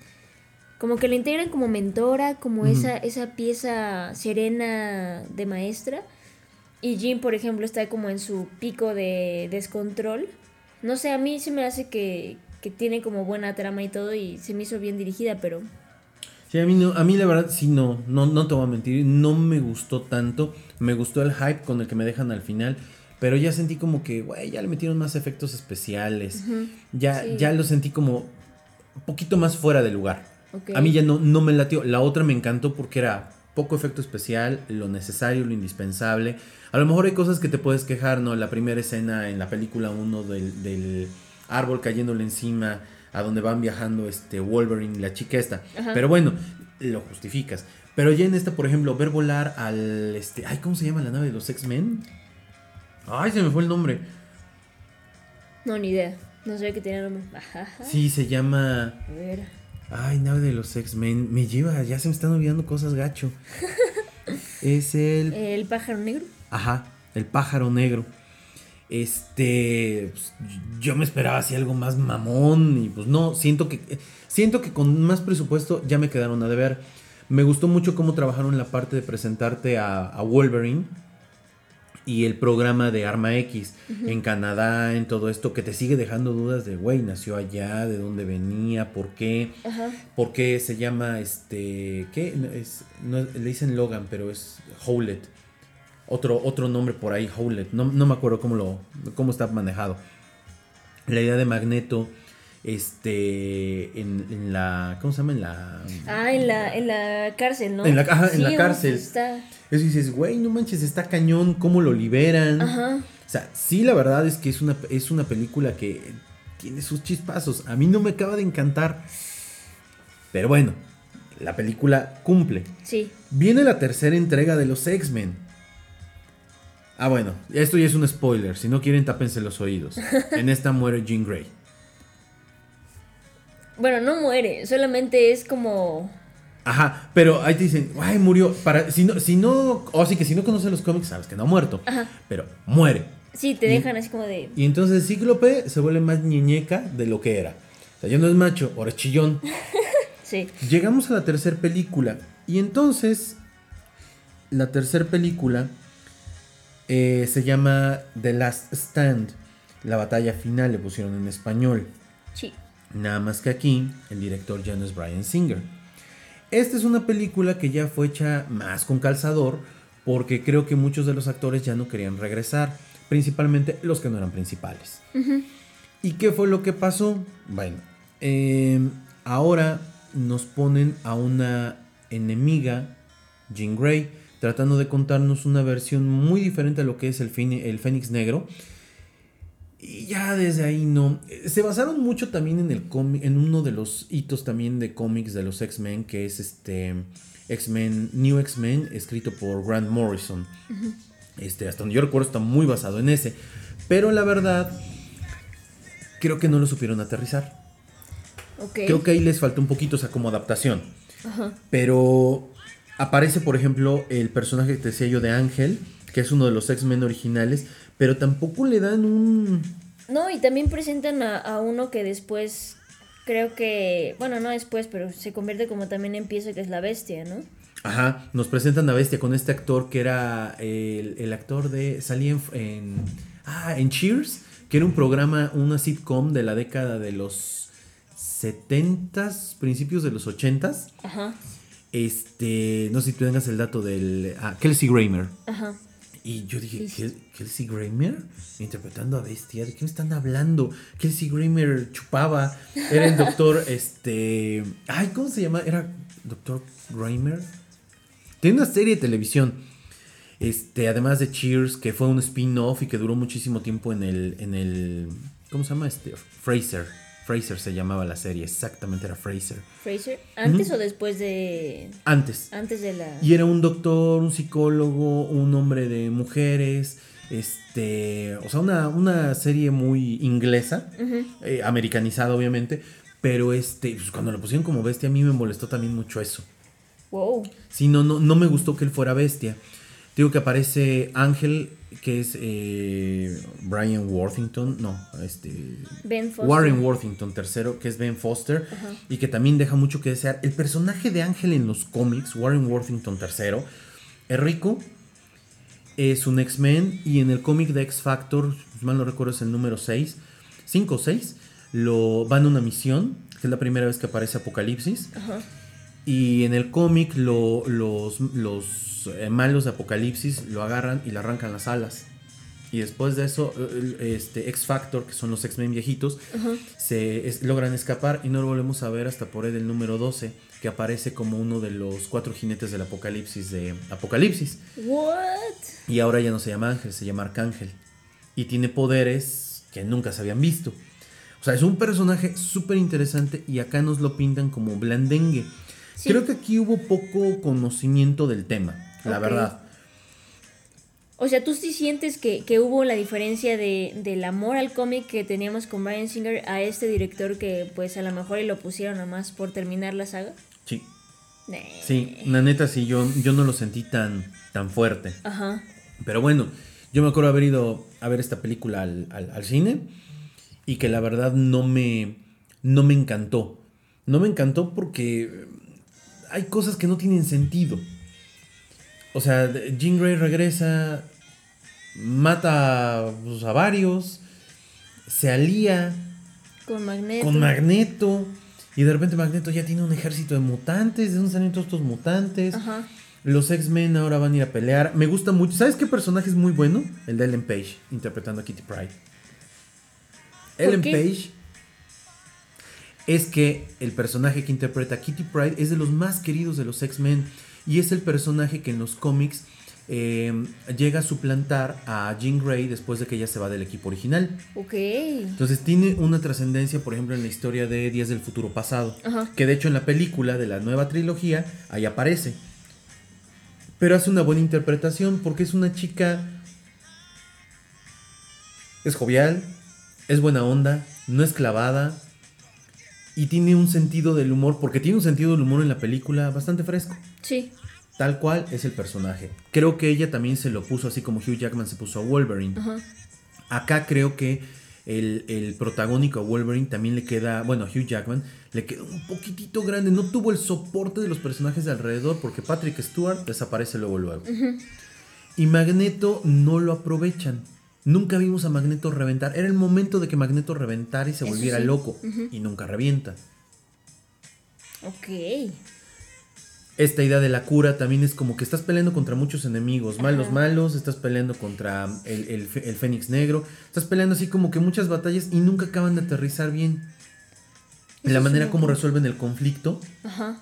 como que la integran como mentora, como esa, esa pieza serena de maestra. Y Jim, por ejemplo, está como en su pico de descontrol. No sé, a mí se me hace que, que tiene como buena trama y todo y se me hizo bien dirigida, pero... Sí, a mí, no, a mí la verdad sí no, no, no te voy a mentir, no me gustó tanto. Me gustó el hype con el que me dejan al final. Pero ya sentí como que, güey, ya le metieron más efectos especiales. ya, sí. ya lo sentí como un poquito más fuera de lugar. A mí ya no, no me latió. La otra me encantó porque era poco efecto especial, lo necesario, lo indispensable. A lo mejor hay cosas que te puedes quejar, ¿no? La primera escena en la película 1 del, del árbol cayéndole encima a donde van viajando este Wolverine y la chica esta. Ajá. Pero bueno, lo justificas. Pero ya en esta, por ejemplo, ver volar al este, ay, ¿cómo se llama la nave de los X-Men? Ay, se me fue el nombre. No, ni idea. No sabía que tenía nombre. Ajá. Sí, se llama A ver. Ay, nave de los X-Men. Me lleva, ya se me están olvidando cosas gacho. es el El pájaro negro. Ajá, el pájaro negro. Este, pues, yo me esperaba así algo más mamón y pues no, siento que siento que con más presupuesto ya me quedaron a deber. Me gustó mucho cómo trabajaron la parte de presentarte a, a Wolverine y el programa de Arma X en Canadá, en todo esto, que te sigue dejando dudas de, güey, nació allá, de dónde venía, por qué, por qué se llama, este, ¿qué? No, es, no, le dicen Logan, pero es Howlett. Otro, otro nombre por ahí, Howlett. No, no me acuerdo cómo, lo, cómo está manejado. La idea de Magneto, este, en, en la, ¿cómo se llama? En la... Ah, en la, en la cárcel, ¿no? En la- ajá, en la uf, cárcel. Está. Eso dices, güey, no manches, está cañón, ¿cómo lo liberan? Ajá. O sea, sí, la verdad es que es una, es una película que tiene sus chispazos. A mí no me acaba de encantar. Pero bueno, la película cumple. Sí. Viene la tercera entrega de los X-Men. Ah, bueno, esto ya es un spoiler. Si no quieren, tápense los oídos. En esta muere Jean Grey. Bueno, no muere, solamente es como. Ajá, pero ahí te dicen, ay, murió. Para, si no, si no, o sí que si no conoces los cómics, sabes que no ha muerto. Ajá. Pero muere. Sí, te Y- dejan así como de. Y entonces Cíclope se vuelve más ñeñeca de lo que era. O sea, ya no es macho, ahora es chillón. Sí. Llegamos a la tercera película. Y entonces, la tercera película eh, se llama The Last Stand. La batalla final le pusieron en español. Sí. Nada más que aquí, el director ya no es Brian Singer. Esta es una película que ya fue hecha más con calzador, porque creo que muchos de los actores ya no querían regresar, principalmente los que no eran principales. ¿Y qué fue lo que pasó? Bueno, eh, ahora nos ponen a una enemiga, Jean Grey, tratando de contarnos una versión muy diferente a lo que es el, el Fénix Negro. Y ya desde ahí no. Se basaron mucho también en el cómic, en uno de los hitos también de cómics de los X-Men, que es este X-Men, New X-Men, escrito por Grant Morrison. Este, hasta donde yo recuerdo está muy basado en ese. Pero la verdad, creo que no lo supieron aterrizar. Creo que ahí les faltó un poquito, o sea, como adaptación. Ajá. Pero aparece, por ejemplo, el personaje que te decía yo de Ángel, que es uno de los X-Men originales, pero tampoco le dan un... No, y también presentan a, a uno que después. Creo que. Bueno, no después, pero se convierte como también en pieza que es la bestia, ¿no? Ajá, nos presentan a Bestia con este actor que era el, el actor de... Salía en, en- Ah, en Cheers, que era un programa, una sitcom de la década de los 70s, principios de los 80s. Ajá. Este, no sé si tú tengas el dato del... Ah, Kelsey Grammer. Ajá. Y yo dije, Sí. "¿Kel- ¿Kelsey Grammer? Interpretando a Bestia. ¿De qué me están hablando? Kelsey Grammer chupaba. Era el doctor, este... Ay, ¿cómo se llama? Era doctor Grammer. Tiene una serie de televisión. Este, además de Cheers, que fue un spin-off y que duró muchísimo tiempo en el, en el, ¿cómo se llama? Este, Fraser. Fraser se llamaba la serie, exactamente era Fraser. Fraser. ¿Antes o después de. Antes. Antes de la. Y era un doctor, un psicólogo, un hombre de mujeres. Este. O sea, una, una serie muy inglesa. eh, americanizada, obviamente. Pero este. pues, cuando lo pusieron como bestia, a mí me molestó también mucho eso. Wow. Sí, no, no, no me gustó que él fuera bestia. Digo que aparece Ángel, que es eh, Brian Worthington, no, este... Ben Foster. Warren Worthington tercero, que es Ben Foster, y que también deja mucho que desear. El personaje de Ángel en los cómics, Warren Worthington tercero, es rico, es un X-Men, y en el cómic de X Factor, si mal no recuerdo es el número 6, 5 o 6, lo, van a una misión, que es la primera vez que aparece Apocalipsis, Ajá. Y en el cómic lo- los, los eh, malos de Apocalipsis lo agarran y le arrancan las alas. Y después de eso, el- este X Factor, que son los X-Men viejitos, se es- logran escapar y no lo volvemos a ver hasta por ahí del número 12, que aparece como uno de los cuatro jinetes del Apocalipsis de Apocalipsis. What? Y ahora ya no se llama Ángel, se llama Arcángel. Y tiene poderes que nunca se habían visto. O sea, es un personaje súper interesante y acá nos lo pintan como blandengue. Sí. Creo que aquí hubo poco conocimiento del tema, la verdad. O sea, ¿tú sí sientes que, que hubo la diferencia de, del amor al cómic que teníamos con Brian Singer a este director que pues a lo mejor lo pusieron nada más por terminar la saga? Sí, sí, la neta sí, yo, yo no lo sentí tan, tan fuerte. Ajá. Pero bueno, yo me acuerdo haber ido a ver esta película al, al- al cine y que la verdad no me, no me encantó. No me encantó porque hay cosas que no tienen sentido. O sea, Jean Grey regresa, mata pues, a varios, se alía Con Magneto. con Magneto y de repente Magneto ya tiene un ejército de mutantes. ¿De dónde salen todos estos mutantes? Ajá. Los X-Men ahora van a ir a pelear. Me gusta mucho. ¿Sabes qué personaje es muy bueno? El de Ellen Page, interpretando a Kitty Pryde. Ellen qué? Page es que el personaje que interpreta Kitty Pryde es de los más queridos de los X-Men. Y es el personaje que en los cómics eh, llega a suplantar a Jean Grey después de que ella se va del equipo original. Ok. Entonces tiene una trascendencia, por ejemplo, en la historia de Días del Futuro Pasado. Ajá. Que de hecho en la película de la nueva trilogía, ahí aparece. Pero hace una buena interpretación porque es una chica... Es jovial, es buena onda, no es clavada. Y tiene un sentido del humor, porque tiene un sentido del humor en la película bastante fresco. Sí. Tal cual es el personaje. Creo que ella también se lo puso así como Hugh Jackman se puso a Wolverine. Ajá. Acá creo que el, el protagónico a Wolverine también le queda, bueno, a Hugh Jackman le quedó un poquitito grande. No tuvo el soporte de los personajes de alrededor porque Patrick Stewart desaparece luego luego. Y Magneto no lo aprovechan. Nunca vimos a Magneto reventar. Era el momento de que Magneto reventara y se Eso volviera sí. loco. Y nunca revienta. Ok. Esta idea de la cura también es como que estás peleando contra muchos enemigos, malos, Ajá. malos, estás peleando contra el, el, el Fénix Negro, estás peleando así como que muchas batallas y nunca acaban de aterrizar bien. Eso la manera como resuelven el conflicto, Ajá.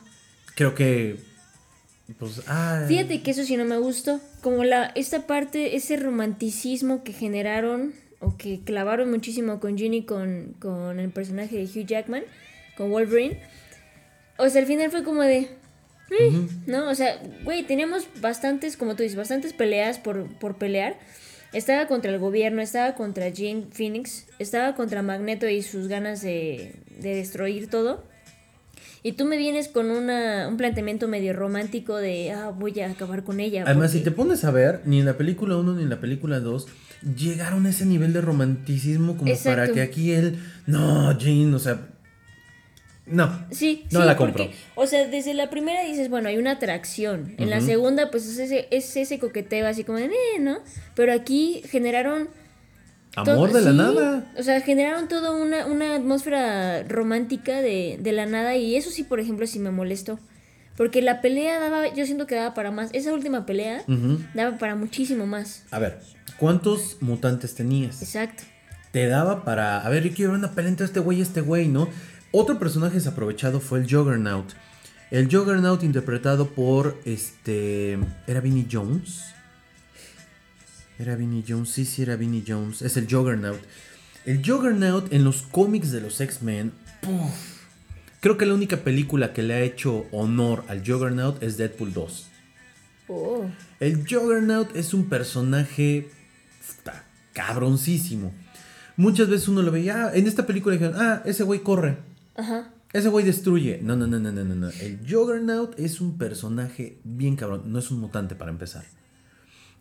creo que... Pues, ah, Fíjate que eso sí no me gustó. Como la, esta parte, ese romanticismo que generaron o que clavaron muchísimo con Ginny con, con el personaje de Hugh Jackman, con Wolverine. O sea, al final fue como de. "Eh", ¿No? O sea, güey, teníamos bastantes, como tú dices, bastantes peleas por, por pelear. Estaba contra el gobierno, estaba contra Jean Phoenix, estaba contra Magneto y sus ganas de, de destruir todo. Y tú me vienes con una, un planteamiento medio romántico de, ah, voy a acabar con ella. Además, porque- si te pones a ver, ni en la película 1 ni en la película 2 llegaron a ese nivel de romanticismo como para que aquí él... No, Jean, o sea... No. Sí, No sí, la porque, compro. o sea, desde la primera dices, bueno, hay una atracción. En la segunda, pues es ese, es ese coqueteo así como de, "Eh", ¿no? Pero aquí generaron... Amor todo- de la sí, nada. O sea, generaron toda una, una atmósfera romántica de, de la nada y eso sí, por ejemplo, sí me molestó. Porque la pelea daba, yo siento que daba para más. Esa última pelea daba para muchísimo más. A ver, ¿cuántos mutantes tenías? Exacto. te daba para. A ver, yo quiero ver una pelea entre este güey y este güey, ¿no? Otro personaje desaprovechado fue el Juggernaut. El Juggernaut interpretado por este. ¿Era Vinnie Jones? Era Vinnie Jones, sí, sí, era Vinnie Jones. Es el Juggernaut. El Juggernaut en los cómics de los X-Men. Creo que la única película que le ha hecho honor al Juggernaut es Deadpool 2. Oh. El Juggernaut es un personaje puta, cabroncísimo. Muchas veces uno lo veía, ah, en esta película dijeron, ah, ese güey corre, Ajá. ese güey destruye. No, no, no, no, no, no, no. El Juggernaut es un personaje bien cabrón, no es un mutante para empezar.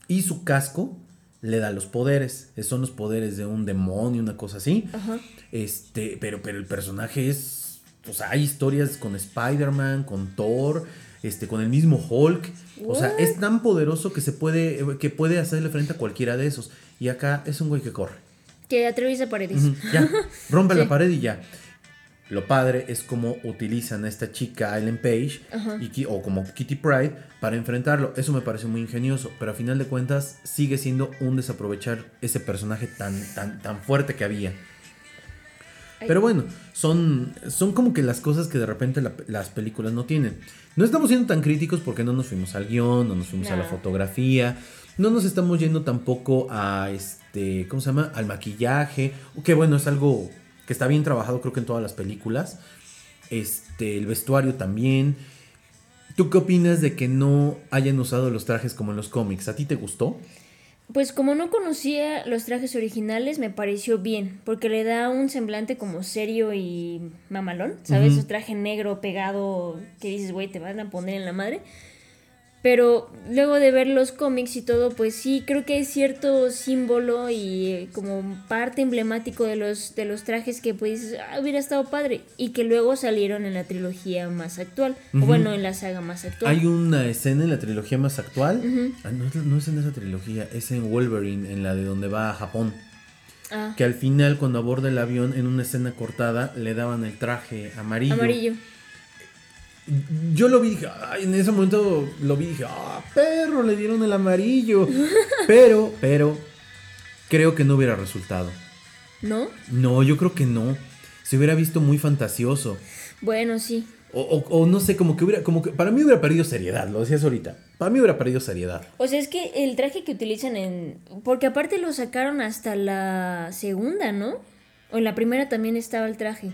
Y su casco le da los poderes, son los poderes de un demonio, una cosa así. Ajá. Este, pero, pero el personaje es. O sea, hay historias con Spider-Man, con Thor, este, con el mismo Hulk. O sea, es tan poderoso que se puede. que puede hacerle frente a cualquiera de esos. Y acá es un güey que corre. Que atraviesa paredes. Ya, rompe la pared y ya. Lo padre es cómo utilizan a esta chica Ellen Page Ajá. y Ki- o como Kitty Pride para enfrentarlo. Eso me parece muy ingenioso, pero a final de cuentas sigue siendo un desaprovechar ese personaje tan, tan, tan fuerte que había. Pero bueno, son, son como que las cosas que de repente la- las películas no tienen. No estamos siendo tan críticos porque no nos fuimos al guion, no nos fuimos a la fotografía, no nos estamos yendo tampoco a este, ¿cómo se llama? Al maquillaje, que bueno, es algo que está bien trabajado creo que en todas las películas. Este, el vestuario también. ¿Tú qué opinas de que no hayan usado los trajes como en los cómics? ¿A ti te gustó? Pues como no conocía los trajes originales, me pareció bien, porque le da un semblante como serio y mamalón, ¿sabes? Su traje negro pegado que dices, güey, te van a poner en la madre. Pero luego de ver los cómics y todo, pues sí, creo que hay cierto símbolo y eh, como parte emblemático de los, de los trajes que pues ah, hubiera estado padre. Y que luego salieron en la trilogía más actual, o bueno, en la saga más actual. Hay una escena en la trilogía más actual. Ah, no, es- no es en esa trilogía, es en Wolverine, en la de donde va a Japón. Ah, Que al final, cuando aborda el avión, en una escena cortada, le daban el traje amarillo. amarillo. Yo lo vi dije, ay, en ese momento lo vi dije, ah, perro, le dieron el amarillo. pero, pero, creo que no hubiera resultado. ¿No? No, yo creo que no. Se hubiera visto muy fantasioso. Bueno, sí. O, o- o no sé, como que hubiera, como que para mí hubiera perdido seriedad, lo decías ahorita. Para mí hubiera perdido seriedad. O sea, es que el traje que utilizan en... Porque aparte lo sacaron hasta la segunda, ¿no? O en la primera también estaba el traje.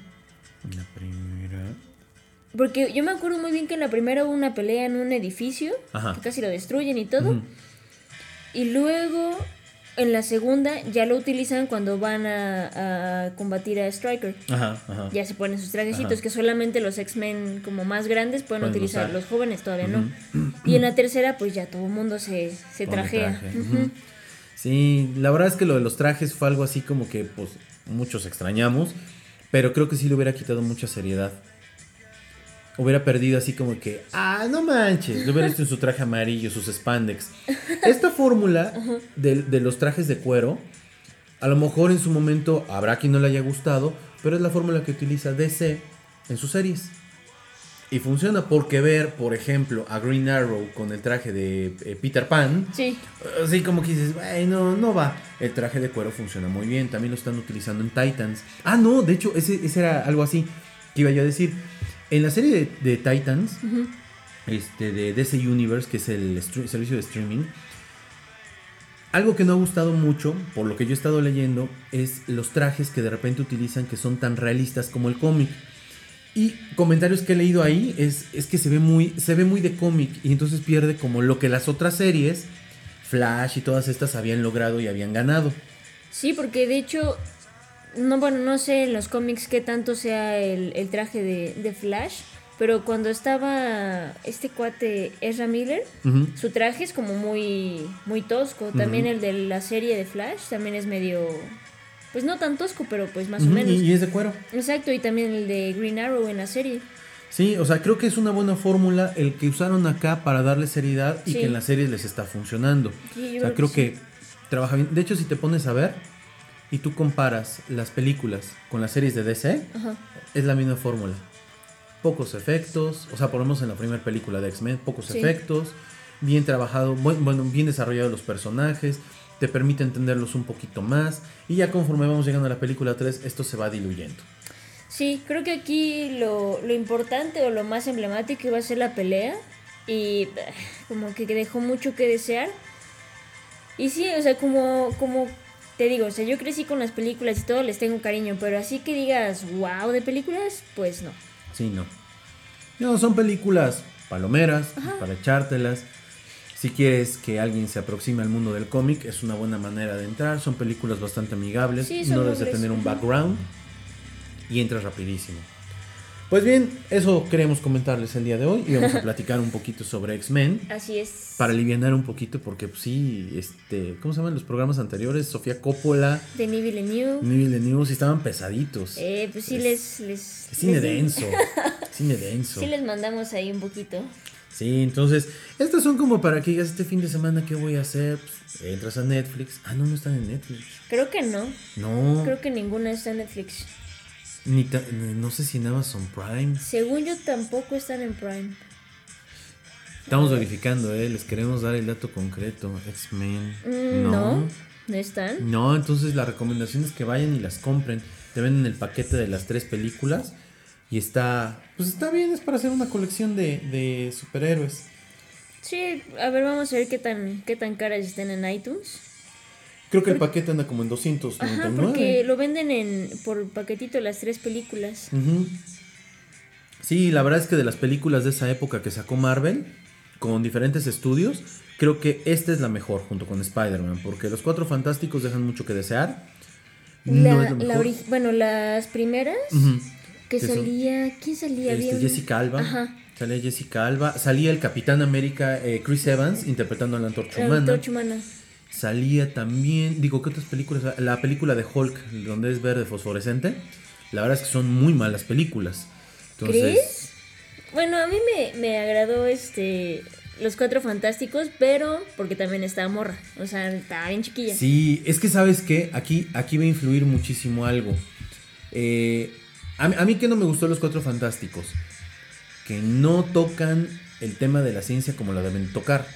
La primera. Porque yo me acuerdo muy bien que en la primera hubo una pelea en un edificio, Ajá. que casi lo destruyen y todo. Y luego en la segunda ya lo utilizan cuando van a, a combatir a Striker. Ajá, ajá. Ya se ponen sus trajecitos Ajá. que solamente los X-Men como más grandes pueden, Pueden utilizar. usar. Los jóvenes todavía no. Y en la tercera pues ya todo el mundo se, se trajea. traje. Sí, la verdad es que lo de los trajes fue algo así como que pues muchos extrañamos, pero creo que sí le hubiera quitado mucha seriedad. Hubiera perdido así como que, ah, no manches, lo hubiera visto en su traje amarillo, sus spandex. Esta fórmula de, de los trajes de cuero, a lo mejor en su momento habrá quien no le haya gustado, pero es la fórmula que utiliza DC en sus series. Y funciona porque ver, por ejemplo, a Green Arrow con el traje de eh, Peter Pan, Sí. Así como que dices, "Güey, no, no va. El traje de cuero funciona muy bien. También lo están utilizando en Titans. Ah, no, de hecho, ese, ese era algo así que iba yo a decir. En la serie de, de Titans, este, de DC Universe, que es el servicio de streaming, algo que no ha gustado mucho, por lo que yo he estado leyendo, es los trajes que de repente utilizan que son tan realistas como el cómic. Y comentarios que he leído ahí es, es que se ve muy, se ve muy de cómic y entonces pierde como lo que las otras series, Flash y todas estas habían logrado y habían ganado. Sí, porque de hecho, no, bueno, no sé en los cómics qué tanto sea el, el traje de, de Flash, pero cuando estaba este cuate Ezra Miller, su traje es como muy, muy tosco. También el de la serie de Flash también es medio, pues no tan tosco, pero pues más o menos. y, y es de cuero. Exacto, y también el de Green Arrow en la serie. Sí, o sea, creo que es una buena fórmula el que usaron acá para darle seriedad y Sí. que en las series les está funcionando. Sí, o sea, creo creo que que, trabaja bien. De hecho, si te pones a ver y tú comparas las películas con las series de DC, Ajá. es la misma fórmula. Pocos efectos, o sea, por lo menos en la primera película de X-Men, pocos Sí. efectos, bien trabajado, buen- bueno, bien desarrollados los personajes, te permite entenderlos un poquito más y ya conforme vamos llegando a la película 3, esto se va diluyendo. Sí, creo que aquí lo, lo importante o lo más emblemático iba a ser la pelea y eh, como que dejó mucho que desear. Y sí, o sea, como, como te digo, o sea, yo crecí con las películas y todo, les tengo cariño, pero así que digas, wow, de películas, pues no. Sí, no. No, son películas palomeras, para echártelas. Si quieres que alguien se aproxime al mundo del cómic, es una buena manera de entrar. Son películas bastante amigables. Sí, no debes de tener un background. Y entras rapidísimo. Pues bien, eso queremos comentarles el día de hoy. Y vamos a platicar un poquito sobre X-Men. Así es. Para aliviar un poquito, porque pues, sí, este, ¿cómo se llaman los programas anteriores? Sofía Coppola, Denis Villeneuve. Nivel de News, estaban pesaditos. Eh, pues sí Es- les, les, Es cine les- denso. Cine denso. Sí les mandamos ahí un poquito. Sí, entonces, estas son como para que digas este fin de semana qué voy a hacer. Pues, entras a Netflix. Ah, no, no están en Netflix. Creo que no. No, Creo que ninguna está en Netflix. Ni ta- no sé si en Amazon Prime. Según yo tampoco están en Prime. Estamos verificando, ¿eh? Les queremos dar el dato concreto. X-Men. Mm, no. no, están. No, entonces la recomendación es que vayan y las compren. Te venden el paquete de las tres películas. Y está, pues está bien, es para hacer una colección de, de superhéroes. Sí, a ver, vamos a ver qué tan, qué tan caras están en iTunes. Creo que el paquete anda como en 299. Ajá, porque lo venden en por paquetito las tres películas. Ujú. Sí, la verdad es que de las películas de esa época que sacó Marvel, con diferentes estudios, creo que esta es la mejor junto con Spider-Man, porque los Cuatro Fantásticos dejan mucho que desear. La, no es lo la mejor. bueno, las primeras Ujú. que Que son- salía, ¿quién salía? Este, un- Jessica Alba. Ajá. Salía Jessica Alba. Salía el Capitán América eh, Chris Evans interpretando a la Antorcha La Humana. Antorcha Humana. Salía también, digo, ¿qué otras películas? La película de Hulk, donde es verde fosforescente. La verdad es que son muy malas películas. Entonces, ¿Crees? Bueno, a mí me, me agradó este Los Cuatro Fantásticos, pero porque también estaba morra. O sea, estaba bien chiquilla. Sí, es que sabes que aquí, aquí va a influir muchísimo algo. Eh, a, mí- a mí que no me gustó los Cuatro Fantásticos, que no tocan el tema de la ciencia como la deben tocar.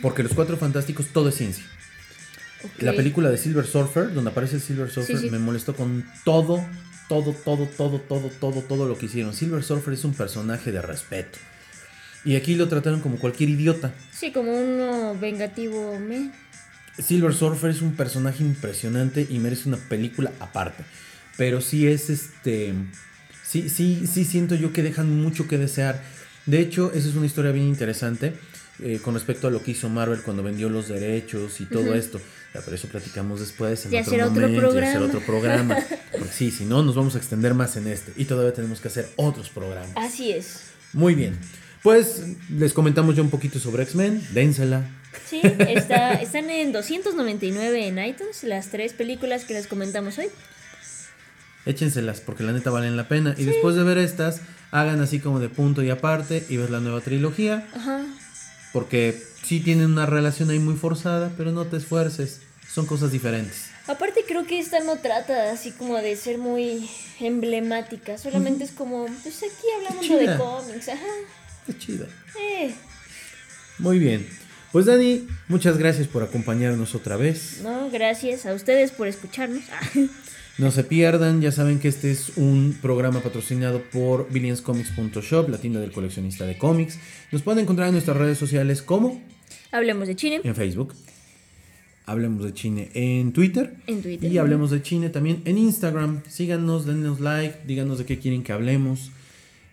Porque los Cuatro Fantásticos todo es ciencia. La película de Silver Surfer, donde aparece el Silver Surfer, Sí, sí. me molestó con todo, todo, todo, todo, todo, todo, todo lo que hicieron. Silver Surfer es un personaje de respeto. Y aquí lo trataron como cualquier idiota. Sí, como uno vengativo. Me. Silver Surfer es un personaje impresionante y merece una película aparte. Pero sí es este. Sí, sí, sí siento yo que dejan mucho que desear. De hecho, esa es una historia bien interesante eh, con respecto a lo que hizo Marvel cuando vendió los derechos y todo esto. Ya, pero eso platicamos después en otro otro momento, será programa. otro programa. Porque sí, si no, nos vamos a extender más en este. Y todavía tenemos que hacer otros programas. Así es. Muy bien. Pues les comentamos ya un poquito sobre X-Men. Dénsela. Sí, está, están en 299 en iTunes, las tres películas que les comentamos hoy. Échenselas porque la neta valen la pena. Y después de ver estas, hagan así como de punto y aparte y ver la nueva trilogía. Ajá. Porque sí tienen una relación ahí muy forzada, pero no te esfuerces. Son cosas diferentes. Aparte creo que esta no trata así como de ser muy emblemática, solamente es como, pues aquí hablamos de cómics, ajá. Qué chida. Eh, Muy bien. Pues Dani, muchas gracias por acompañarnos otra vez. no, gracias a ustedes por escucharnos. No se pierdan, ya saben que este es un programa patrocinado por billionscomics.shop, la tienda del coleccionista de cómics. Nos pueden encontrar en nuestras redes sociales como Hablemos de Chile en Facebook, Hablemos de Chine en Twitter, en Twitter. y Hablemos de Chine también en Instagram. Síganos, denos like, díganos de qué quieren que hablemos.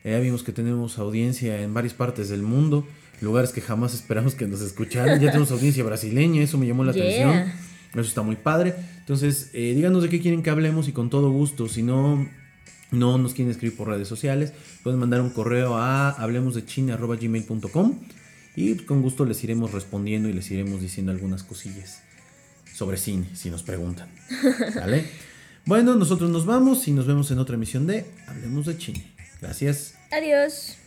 Eh, ya vimos que tenemos audiencia en varias partes del mundo, lugares que jamás esperamos que nos escucharan. Ya tenemos audiencia brasileña, eso me llamó la Yeah. atención. Eso está muy padre. Entonces, eh, díganos de qué quieren que hablemos y con todo gusto. Si no, no nos quieren escribir por redes sociales, pueden mandar un correo a hablemosdechine.gmail.com y con gusto les iremos respondiendo y les iremos diciendo algunas cosillas sobre cine, si nos preguntan. ¿Vale? Bueno, nosotros nos vamos y nos vemos en otra emisión de Hablemos de Cine. Gracias. Adiós.